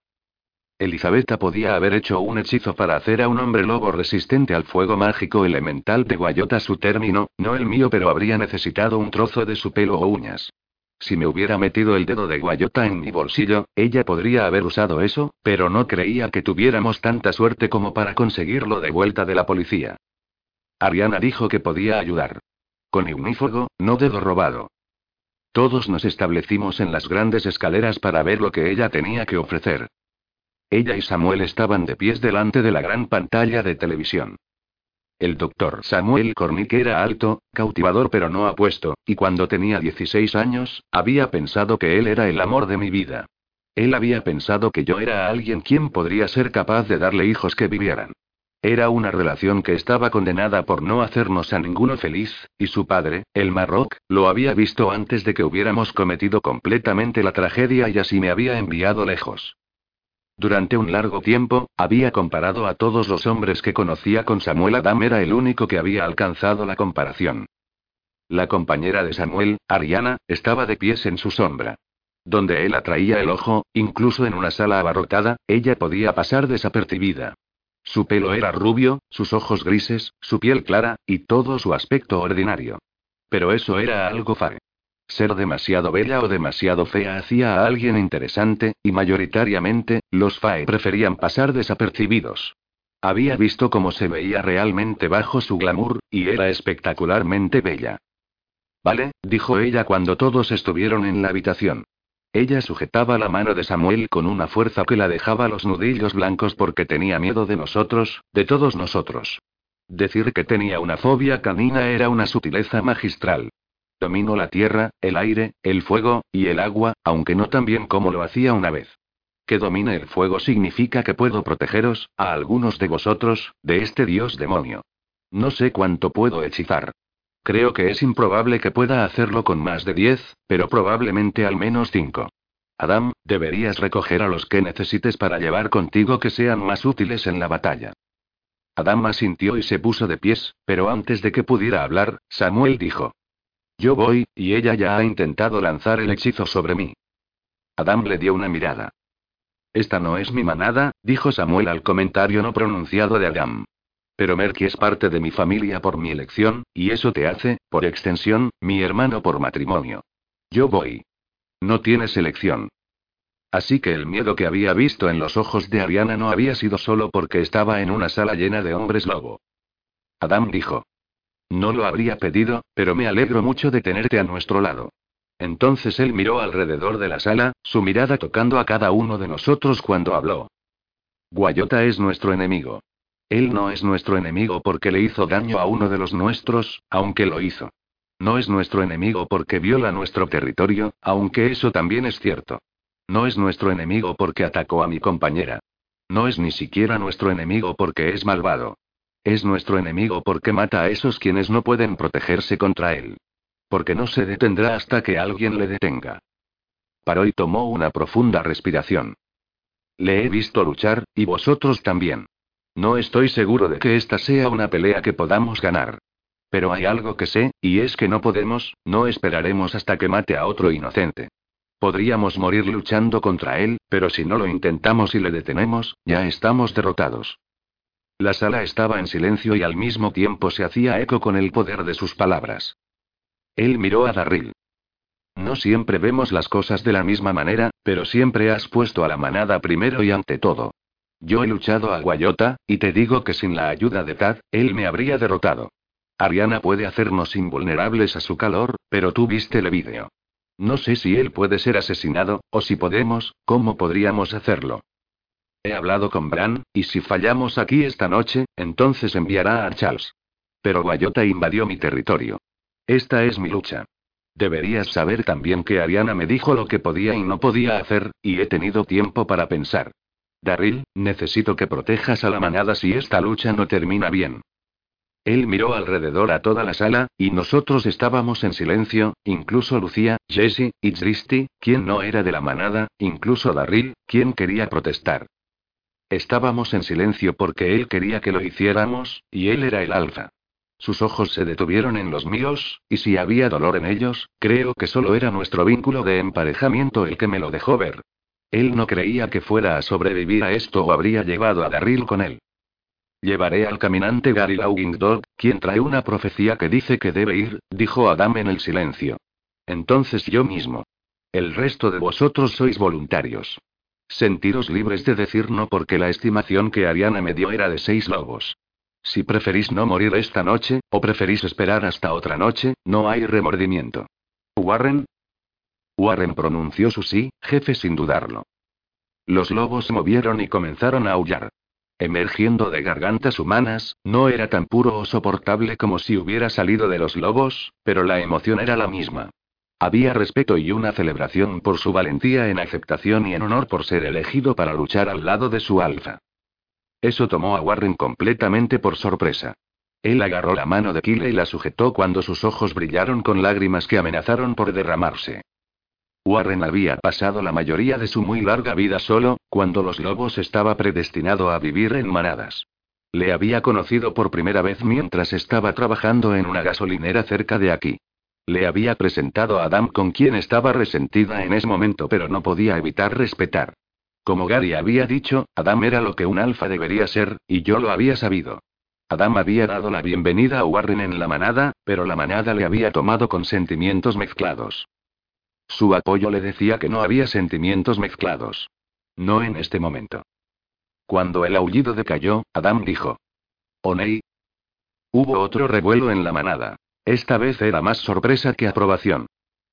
Elizabeth podía haber hecho un hechizo para hacer a un hombre lobo resistente al fuego mágico elemental de Guayota su término, no el mío, pero habría necesitado un trozo de su pelo o uñas. Si me hubiera metido el dedo de Guayota en mi bolsillo, ella podría haber usado eso, pero no creía que tuviéramos tanta suerte como para conseguirlo de vuelta de la policía. Ariana dijo que podía ayudar. Con ignífugo, no dedo robado. Todos nos establecimos en las grandes escaleras para ver lo que ella tenía que ofrecer. Ella y Samuel estaban de pies delante de la gran pantalla de televisión. El doctor Samuel Cornick era alto, cautivador pero no apuesto, y cuando tenía 16 años, había pensado que él era el amor de mi vida. Él había pensado que yo era alguien quien podría ser capaz de darle hijos que vivieran. Era una relación que estaba condenada por no hacernos a ninguno feliz, y su padre, el Marroc, lo había visto antes de que hubiéramos cometido completamente la tragedia y así me había enviado lejos. Durante un largo tiempo, había comparado a todos los hombres que conocía con Samuel Adam, era el único que había alcanzado la comparación. La compañera de Samuel, Ariana, estaba de pies en su sombra. Donde él atraía el ojo, incluso en una sala abarrotada, ella podía pasar desapercibida. Su pelo era rubio, sus ojos grises, su piel clara, y todo su aspecto ordinario. Pero eso era algo fae. Ser demasiado bella o demasiado fea hacía a alguien interesante, y mayoritariamente, los fae preferían pasar desapercibidos. Había visto cómo se veía realmente bajo su glamour, y era espectacularmente bella. Vale, dijo ella cuando todos estuvieron en la habitación. Ella sujetaba la mano de Samuel con una fuerza que la dejaba los nudillos blancos porque tenía miedo de nosotros, de todos nosotros. Decir que tenía una fobia canina era una sutileza magistral. Domino la tierra, el aire, el fuego, y el agua, aunque no tan bien como lo hacía una vez. Que domine el fuego significa que puedo protegeros, a algunos de vosotros, de este dios demonio. No sé cuánto puedo hechizar. Creo que es improbable que pueda hacerlo con más de diez, pero probablemente al menos cinco. Adam, deberías recoger a los que necesites para llevar contigo que sean más útiles en la batalla. Adam asintió y se puso de pies, pero antes de que pudiera hablar, Samuel dijo. Yo voy, y ella ya ha intentado lanzar el hechizo sobre mí. Adam le dio una mirada. Esta no es mi manada, dijo Samuel al comentario no pronunciado de Adam. Pero Merky es parte de mi familia por mi elección, y eso te hace, por extensión, mi hermano por matrimonio. Yo voy. No tienes elección. Así que el miedo que había visto en los ojos de Ariana no había sido solo porque estaba en una sala llena de hombres lobo. Adam dijo. No lo habría pedido, pero me alegro mucho de tenerte a nuestro lado. Entonces él miró alrededor de la sala, su mirada tocando a cada uno de nosotros cuando habló. Guayota es nuestro enemigo. Él no es nuestro enemigo porque le hizo daño a uno de los nuestros, aunque lo hizo. No es nuestro enemigo porque viola nuestro territorio, aunque eso también es cierto. No es nuestro enemigo porque atacó a mi compañera. No es ni siquiera nuestro enemigo porque es malvado. Es nuestro enemigo porque mata a esos quienes no pueden protegerse contra él. Porque no se detendrá hasta que alguien le detenga. Paró y tomó una profunda respiración. Le he visto luchar, y vosotros también. No estoy seguro de que esta sea una pelea que podamos ganar. Pero hay algo que sé, y es que no podemos, no esperaremos hasta que mate a otro inocente. Podríamos morir luchando contra él, pero si no lo intentamos y le detenemos, ya estamos derrotados. La sala estaba en silencio y al mismo tiempo se hacía eco con el poder de sus palabras. Él miró a Darryl. No siempre vemos las cosas de la misma manera, pero siempre has puesto a la manada primero y ante todo. Yo he luchado a Guayota, y te digo que sin la ayuda de Tad, él me habría derrotado. Ariana puede hacernos invulnerables a su calor, pero tú viste el vídeo. No sé si él puede ser asesinado, o si podemos, ¿cómo podríamos hacerlo? He hablado con Bran, y si fallamos aquí esta noche, entonces enviará a Charles. Pero Guayota invadió mi territorio. Esta es mi lucha. Deberías saber también que Ariana me dijo lo que podía y no podía hacer, y he tenido tiempo para pensar. Darryl, necesito que protejas a la manada si esta lucha no termina bien. Él miró alrededor a toda la sala, y nosotros estábamos en silencio, incluso Lucía, Jesse, y Tristy, quien no era de la manada, incluso Darryl, quien quería protestar. Estábamos en silencio porque él quería que lo hiciéramos, y él era el alfa. Sus ojos se detuvieron en los míos, y si había dolor en ellos, creo que solo era nuestro vínculo de emparejamiento el que me lo dejó ver. Él no creía que fuera a sobrevivir a esto o habría llevado a Darryl con él. Llevaré al caminante Gary Dog, quien trae una profecía que dice que debe ir, dijo Adam en el silencio. Entonces yo mismo. El resto de vosotros sois voluntarios. Sentiros libres de decir no porque la estimación que Ariana me dio era de seis lobos. Si preferís no morir esta noche, o preferís esperar hasta otra noche, no hay remordimiento. Warren, Warren pronunció su sí, jefe sin dudarlo. Los lobos movieron y comenzaron a aullar. Emergiendo de gargantas humanas, no era tan puro o soportable como si hubiera salido de los lobos, pero la emoción era la misma. Había respeto y una celebración por su valentía en aceptación y en honor por ser elegido para luchar al lado de su alfa. Eso tomó a Warren completamente por sorpresa. Él agarró la mano de Kyle y la sujetó cuando sus ojos brillaron con lágrimas que amenazaron por derramarse. Warren había pasado la mayoría de su muy larga vida solo, cuando los lobos estaba predestinado a vivir en manadas. Le había conocido por primera vez mientras estaba trabajando en una gasolinera cerca de aquí. Le había presentado a Adam con quien estaba resentida en ese momento pero no podía evitar respetar. Como Gary había dicho, Adam era lo que un alfa debería ser, y yo lo había sabido. Adam había dado la bienvenida a Warren en la manada, pero la manada le había tomado con sentimientos mezclados. Su apoyo le decía que no había sentimientos mezclados. No en este momento. Cuando el aullido decayó, Adam dijo. Onei. Hubo otro revuelo en la manada. Esta vez era más sorpresa que aprobación.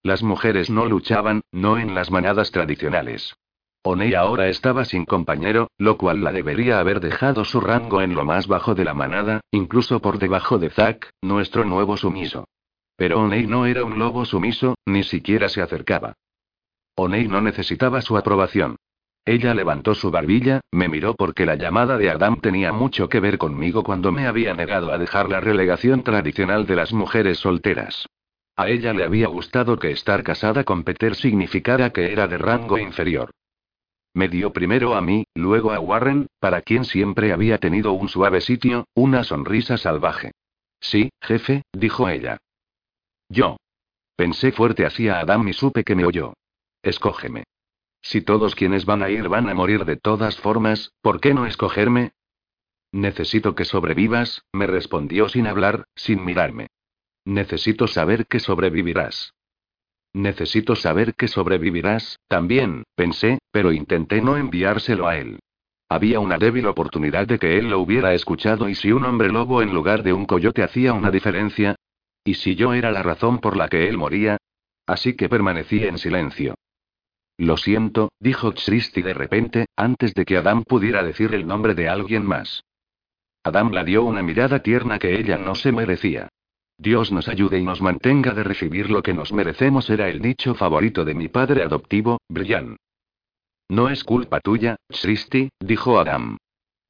Las mujeres no luchaban, no en las manadas tradicionales. Onei ahora estaba sin compañero, lo cual la debería haber dejado su rango en lo más bajo de la manada, incluso por debajo de Zack, nuestro nuevo sumiso. Pero Onei no era un lobo sumiso, ni siquiera se acercaba. Onei no necesitaba su aprobación. Ella levantó su barbilla, me miró porque la llamada de Adam tenía mucho que ver conmigo cuando me había negado a dejar la relegación tradicional de las mujeres solteras. A ella le había gustado que estar casada con Peter significara que era de rango inferior. Me dio primero a mí, luego a Warren, para quien siempre había tenido un suave sitio, una sonrisa salvaje. Sí, jefe, dijo ella. Yo. Pensé fuerte hacia Adam y supe que me oyó. Escógeme. Si todos quienes van a ir van a morir de todas formas, ¿por qué no escogerme? Necesito que sobrevivas, me respondió sin hablar, sin mirarme. Necesito saber que sobrevivirás. Necesito saber que sobrevivirás, también, pensé, pero intenté no enviárselo a él. Había una débil oportunidad de que él lo hubiera escuchado y si un hombre lobo en lugar de un coyote hacía una diferencia, ¿Y si yo era la razón por la que él moría? Así que permanecí en silencio. Lo siento, dijo Christy de repente, antes de que Adam pudiera decir el nombre de alguien más. Adam la dio una mirada tierna que ella no se merecía. Dios nos ayude y nos mantenga de recibir lo que nos merecemos era el dicho favorito de mi padre adoptivo, Brian. No es culpa tuya, Christy, dijo Adam.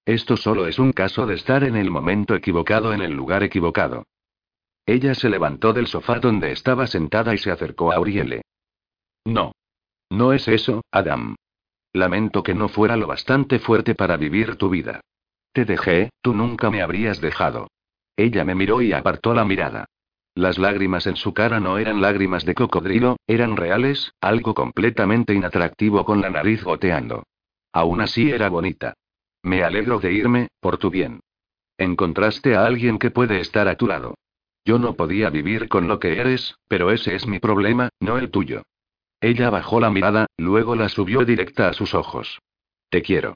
Esto solo es un caso de estar en el momento equivocado en el lugar equivocado. Ella se levantó del sofá donde estaba sentada y se acercó a Auriele. No. No es eso, Adam. Lamento que no fuera lo bastante fuerte para vivir tu vida. Te dejé, tú nunca me habrías dejado. Ella me miró y apartó la mirada. Las lágrimas en su cara no eran lágrimas de cocodrilo, eran reales, algo completamente inatractivo con la nariz goteando. Aún así era bonita. Me alegro de irme, por tu bien. Encontraste a alguien que puede estar a tu lado. Yo no podía vivir con lo que eres, pero ese es mi problema, no el tuyo. Ella bajó la mirada, luego la subió directa a sus ojos. Te quiero.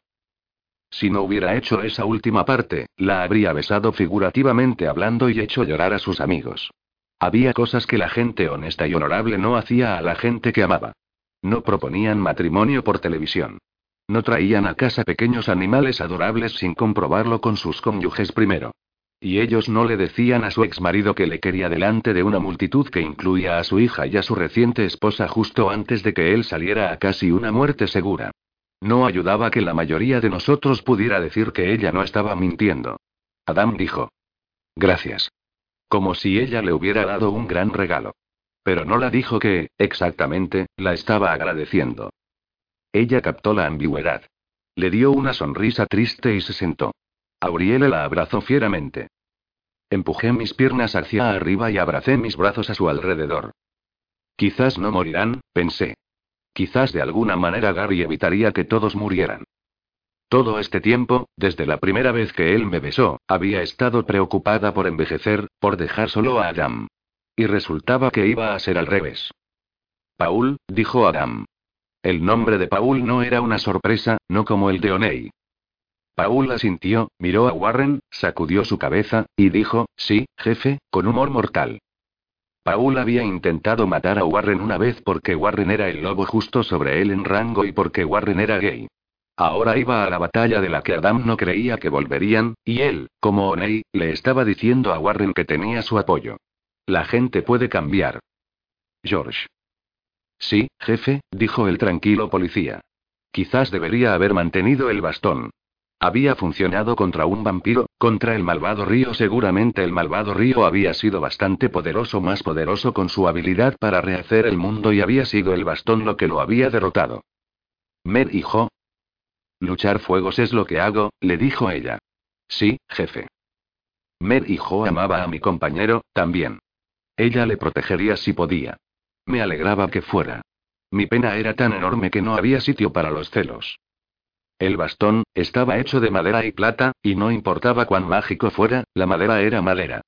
Si no hubiera hecho esa última parte, la habría besado figurativamente hablando y hecho llorar a sus amigos. Había cosas que la gente honesta y honorable no hacía a la gente que amaba. No proponían matrimonio por televisión. No traían a casa pequeños animales adorables sin comprobarlo con sus cónyuges primero. Y ellos no le decían a su exmarido que le quería delante de una multitud que incluía a su hija y a su reciente esposa justo antes de que él saliera a casi una muerte segura. No ayudaba que la mayoría de nosotros pudiera decir que ella no estaba mintiendo. Adam dijo. Gracias. Como si ella le hubiera dado un gran regalo. Pero no la dijo que, exactamente, la estaba agradeciendo. Ella captó la ambigüedad. Le dio una sonrisa triste y se sentó. Auriele la abrazó fieramente. Empujé mis piernas hacia arriba y abracé mis brazos a su alrededor. Quizás no morirán, pensé. Quizás de alguna manera Gary evitaría que todos murieran. Todo este tiempo, desde la primera vez que él me besó, había estado preocupada por envejecer, por dejar solo a Adam. Y resultaba que iba a ser al revés. Paul, dijo Adam. El nombre de Paul no era una sorpresa, no como el de Oney. Paul asintió, miró a Warren, sacudió su cabeza, y dijo, sí, jefe, con humor mortal. Paul había intentado matar a Warren una vez porque Warren era el lobo justo sobre él en rango y porque Warren era gay. Ahora iba a la batalla de la que Adam no creía que volverían, y él, como Oney, le estaba diciendo a Warren que tenía su apoyo. La gente puede cambiar. George. Sí, jefe, dijo el tranquilo policía. Quizás debería haber mantenido el bastón. Había funcionado contra un vampiro, contra el malvado río. Seguramente el malvado río había sido bastante poderoso, más poderoso con su habilidad para rehacer el mundo y había sido el bastón lo que lo había derrotado. Mer hijo. Luchar fuegos es lo que hago, le dijo ella. Sí, jefe. Mer hijo amaba a mi compañero, también. Ella le protegería si podía. Me alegraba que fuera. Mi pena era tan enorme que no había sitio para los celos. El bastón, estaba hecho de madera y plata, y no importaba cuán mágico fuera, la madera era madera.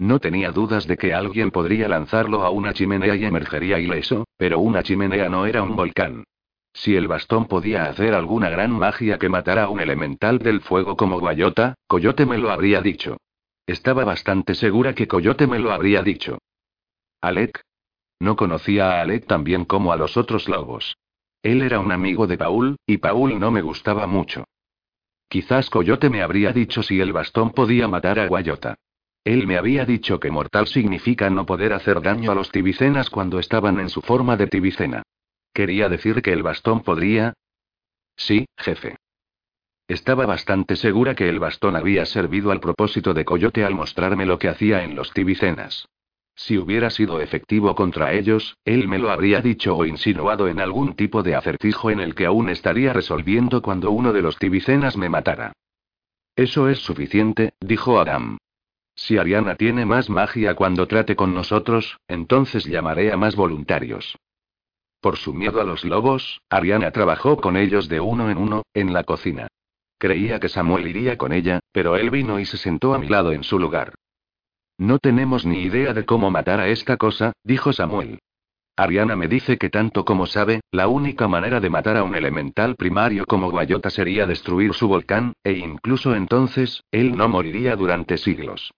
No tenía dudas de que alguien podría lanzarlo a una chimenea y emergería ileso, pero una chimenea no era un volcán. Si el bastón podía hacer alguna gran magia que matara a un elemental del fuego como Guayota, Coyote me lo habría dicho. Estaba bastante segura que Coyote me lo habría dicho. Alec. No conocía a Alec tan bien como a los otros lobos. Él era un amigo de Paul, y Paul no me gustaba mucho. Quizás Coyote me habría dicho si el bastón podía matar a Guayota. Él me había dicho que mortal significa no poder hacer daño a los tibicenas cuando estaban en su forma de tibicena. ¿Quería decir que el bastón podría? Sí, jefe. Estaba bastante segura que el bastón había servido al propósito de Coyote al mostrarme lo que hacía en los tibicenas. Si hubiera sido efectivo contra ellos, él me lo habría dicho o insinuado en algún tipo de acertijo en el que aún estaría resolviendo cuando uno de los tibicenas me matara. Eso es suficiente, dijo Adam. Si Ariana tiene más magia cuando trate con nosotros, entonces llamaré a más voluntarios. Por su miedo a los lobos, Ariana trabajó con ellos de uno en uno, en la cocina. Creía que Samuel iría con ella, pero él vino y se sentó a mi lado en su lugar. No tenemos ni idea de cómo matar a esta cosa, dijo Samuel. Ariana me dice que tanto como sabe, la única manera de matar a un elemental primario como Guayota sería destruir su volcán, e incluso entonces, él no moriría durante siglos.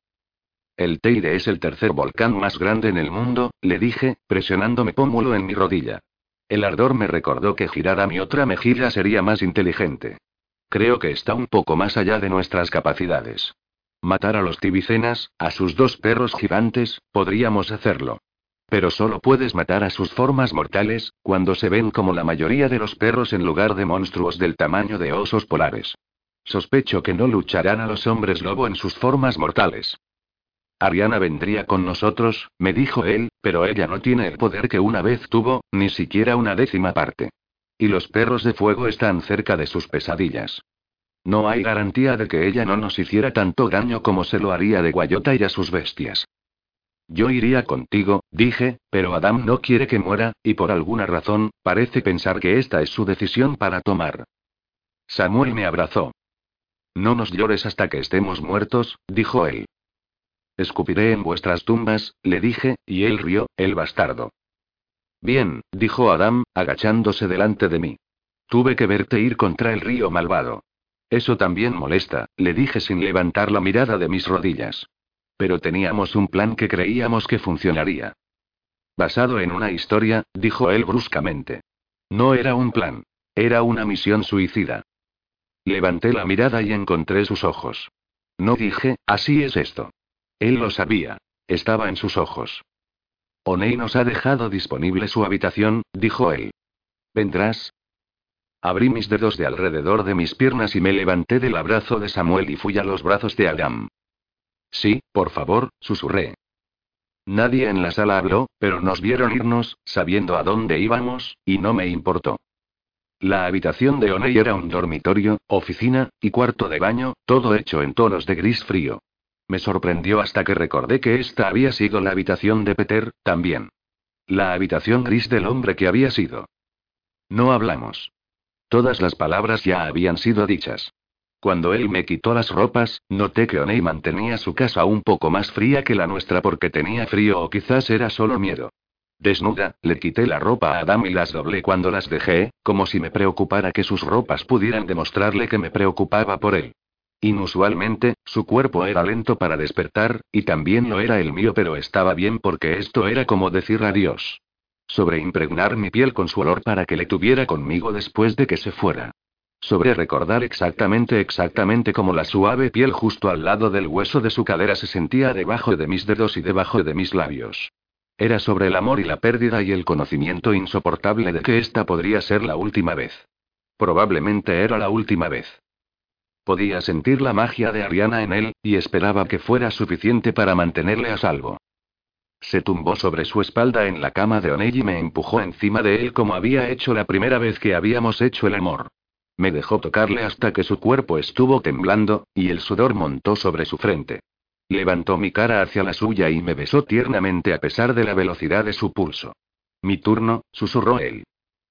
El Teide es el tercer volcán más grande en el mundo, le dije, presionándome pómulo en mi rodilla. El ardor me recordó que girar a mi otra mejilla sería más inteligente. Creo que está un poco más allá de nuestras capacidades. Matar a los tibicenas, a sus dos perros gigantes, podríamos hacerlo. Pero solo puedes matar a sus formas mortales, cuando se ven como la mayoría de los perros en lugar de monstruos del tamaño de osos polares. Sospecho que no lucharán a los hombres lobo en sus formas mortales. Ariana vendría con nosotros, me dijo él, pero ella no tiene el poder que una vez tuvo, ni siquiera una décima parte. Y los perros de fuego están cerca de sus pesadillas. No hay garantía de que ella no nos hiciera tanto daño como se lo haría de Guayota y a sus bestias. Yo iría contigo, dije, pero Adam no quiere que muera, y por alguna razón, parece pensar que esta es su decisión para tomar. Samuel me abrazó. No nos llores hasta que estemos muertos, dijo él. Escupiré en vuestras tumbas, le dije, y él rió, el bastardo. Bien, dijo Adam, agachándose delante de mí. Tuve que verte ir contra el río malvado. Eso también molesta, le dije sin levantar la mirada de mis rodillas. Pero teníamos un plan que creíamos que funcionaría. Basado en una historia, dijo él bruscamente. No era un plan. Era una misión suicida. Levanté la mirada y encontré sus ojos. No dije, así es esto. Él lo sabía. Estaba en sus ojos. Oney nos ha dejado disponible su habitación, dijo él. ¿Vendrás? Abrí mis dedos de alrededor de mis piernas y me levanté del abrazo de Samuel y fui a los brazos de Adam. Sí, por favor, susurré. Nadie en la sala habló, pero nos vieron irnos, sabiendo a dónde íbamos, y no me importó. La habitación de Oney era un dormitorio, oficina, y cuarto de baño, todo hecho en tonos de gris frío. Me sorprendió hasta que recordé que esta había sido la habitación de Peter, también. La habitación gris del hombre que había sido. No hablamos. Todas las palabras ya habían sido dichas. Cuando él me quitó las ropas, noté que Oney mantenía su casa un poco más fría que la nuestra porque tenía frío o quizás era solo miedo. Desnuda, le quité la ropa a Adam y las doblé cuando las dejé, como si me preocupara que sus ropas pudieran demostrarle que me preocupaba por él. Inusualmente, su cuerpo era lento para despertar, y también lo era el mío, pero estaba bien porque esto era como decir adiós. Sobre impregnar mi piel con su olor para que le tuviera conmigo después de que se fuera. Sobre recordar exactamente exactamente como la suave piel justo al lado del hueso de su cadera se sentía debajo de mis dedos y debajo de mis labios. Era sobre el amor y la pérdida y el conocimiento insoportable de que esta podría ser la última vez. Probablemente era la última vez. Podía sentir la magia de Ariana en él, y esperaba que fuera suficiente para mantenerle a salvo. Se tumbó sobre su espalda en la cama de Oney y me empujó encima de él como había hecho la primera vez que habíamos hecho el amor. Me dejó tocarle hasta que su cuerpo estuvo temblando, y el sudor montó sobre su frente. Levantó mi cara hacia la suya y me besó tiernamente a pesar de la velocidad de su pulso. Mi turno, susurró él.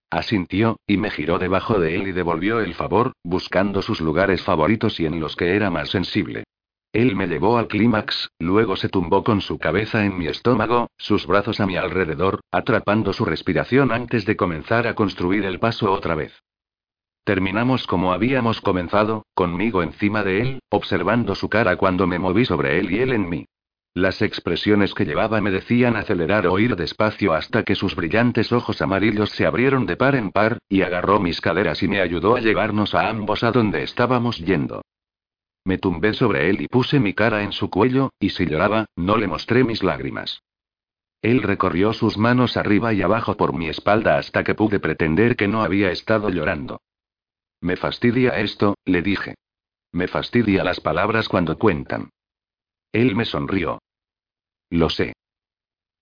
Asintió, y me giró debajo de él y devolvió el favor, buscando sus lugares favoritos y en los que era más sensible. Él me llevó al clímax, luego se tumbó con su cabeza en mi estómago, sus brazos a mi alrededor, atrapando su respiración antes de comenzar a construir el paso otra vez. Terminamos como habíamos comenzado, conmigo encima de él, observando su cara cuando me moví sobre él y él en mí. Las expresiones que llevaba me decían acelerar o ir despacio hasta que sus brillantes ojos amarillos se abrieron de par en par, y agarró mis caderas y me ayudó a llevarnos a ambos a donde estábamos yendo. Me tumbé sobre él y puse mi cara en su cuello, y si lloraba, no le mostré mis lágrimas. Él recorrió sus manos arriba y abajo por mi espalda hasta que pude pretender que no había estado llorando. Me fastidia esto, le dije. Me fastidia las palabras cuando cuentan. Él me sonrió. Lo sé.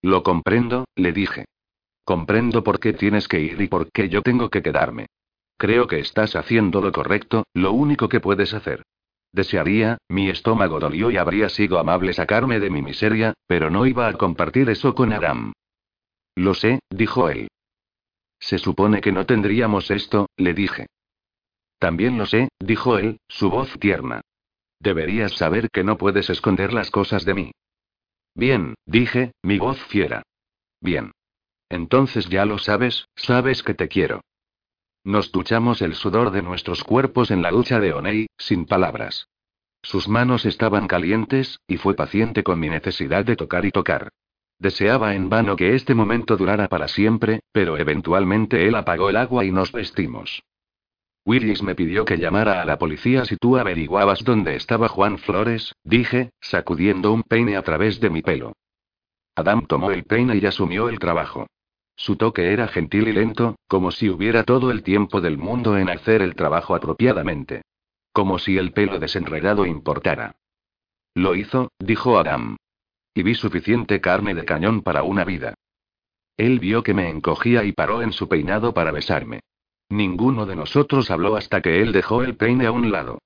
Lo comprendo, le dije. Comprendo por qué tienes que ir y por qué yo tengo que quedarme. Creo que estás haciendo lo correcto, lo único que puedes hacer. Desearía, mi estómago dolió y habría sido amable sacarme de mi miseria, pero no iba a compartir eso con Adam. Lo sé, dijo él. Se supone que no tendríamos esto, le dije. También lo sé, dijo él, su voz tierna. Deberías saber que no puedes esconder las cosas de mí. Bien, dije, mi voz fiera. Bien. Entonces ya lo sabes, sabes que te quiero. Nos duchamos el sudor de nuestros cuerpos en la ducha de Onei, sin palabras. Sus manos estaban calientes, y fue paciente con mi necesidad de tocar y tocar. Deseaba en vano que este momento durara para siempre, pero eventualmente él apagó el agua y nos vestimos. Willis me pidió que llamara a la policía si tú averiguabas dónde estaba Juan Flores, dije, sacudiendo un peine a través de mi pelo. Adam tomó el peine y asumió el trabajo. Su toque era gentil y lento, como si hubiera todo el tiempo del mundo en hacer el trabajo apropiadamente. Como si el pelo desenredado importara. Lo hizo, dijo Adam. Y vi suficiente carne de cañón para una vida. Él vio que me encogía y paró en su peinado para besarme. Ninguno de nosotros habló hasta que él dejó el peine a un lado.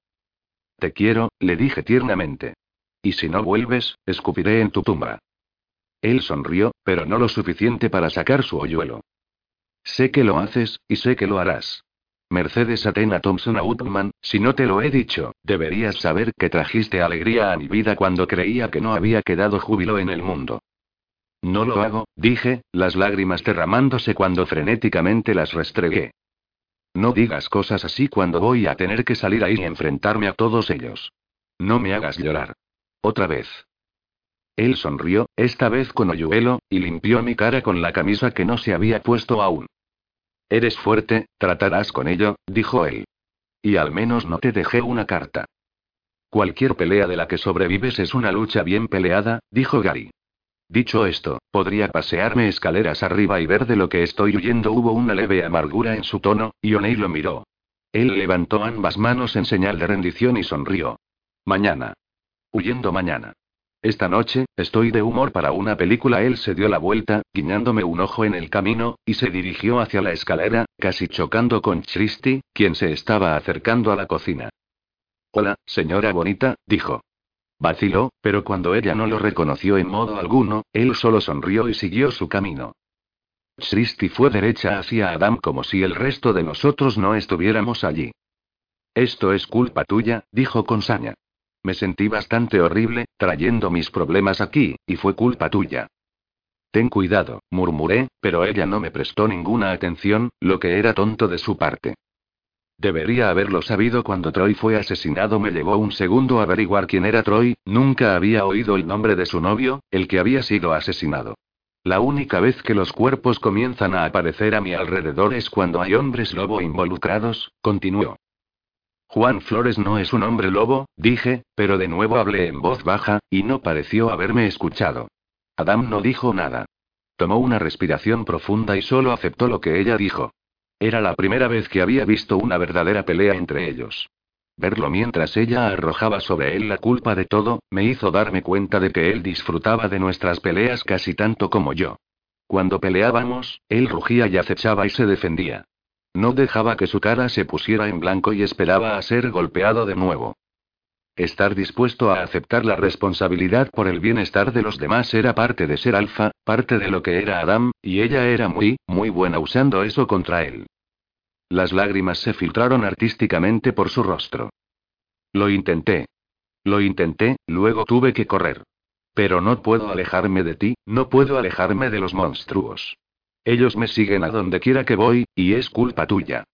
Te quiero, le dije tiernamente. Y si no vuelves, escupiré en tu tumba. Él sonrió, pero no lo suficiente para sacar su hoyuelo. Sé que lo haces, y sé que lo harás. Mercedes Atena Thompson Outman, si no te lo he dicho, deberías saber que trajiste alegría a mi vida cuando creía que no había quedado júbilo en el mundo. No lo hago, dije, las lágrimas derramándose cuando frenéticamente las restregué. No digas cosas así cuando voy a tener que salir ahí y enfrentarme a todos ellos. No me hagas llorar. Otra vez. Él sonrió, esta vez con hoyuelo, y limpió mi cara con la camisa que no se había puesto aún. Eres fuerte, tratarás con ello, dijo él. Y al menos no te dejé una carta. Cualquier pelea de la que sobrevives es una lucha bien peleada, dijo Gary. Dicho esto, podría pasearme escaleras arriba y ver de lo que estoy huyendo. Hubo una leve amargura en su tono, y O'Neill lo miró. Él levantó ambas manos en señal de rendición y sonrió. Mañana. Huyendo mañana. Esta noche, estoy de humor para una película. Él se dio la vuelta, guiñándome un ojo en el camino, y se dirigió hacia la escalera, casi chocando con Christy, quien se estaba acercando a la cocina. Hola, señora bonita, dijo. Vaciló, pero cuando ella no lo reconoció en modo alguno, él solo sonrió y siguió su camino. Christy fue derecha hacia Adam como si el resto de nosotros no estuviéramos allí. Esto es culpa tuya, dijo con saña. Me sentí bastante horrible, trayendo mis problemas aquí, y fue culpa tuya. Ten cuidado, murmuré, pero ella no me prestó ninguna atención, lo que era tonto de su parte. Debería haberlo sabido cuando Troy fue asesinado. Me llevó un segundo averiguar quién era Troy, nunca había oído el nombre de su novio, el que había sido asesinado. La única vez que los cuerpos comienzan a aparecer a mi alrededor es cuando hay hombres lobo involucrados, continuó. Juan Flores no es un hombre lobo, dije, pero de nuevo hablé en voz baja, y no pareció haberme escuchado. Adam no dijo nada. Tomó una respiración profunda y solo aceptó lo que ella dijo. Era la primera vez que había visto una verdadera pelea entre ellos. Verlo mientras ella arrojaba sobre él la culpa de todo, me hizo darme cuenta de que él disfrutaba de nuestras peleas casi tanto como yo. Cuando peleábamos, él rugía y acechaba y se defendía. No dejaba que su cara se pusiera en blanco y esperaba a ser golpeado de nuevo. Estar dispuesto a aceptar la responsabilidad por el bienestar de los demás era parte de ser alfa, parte de lo que era Adam, y ella era muy, muy buena usando eso contra él. Las lágrimas se filtraron artísticamente por su rostro. Lo intenté. Lo intenté, luego tuve que correr. Pero no puedo alejarme de ti, no puedo alejarme de los monstruos. Ellos me siguen a donde quiera que voy, y es culpa tuya.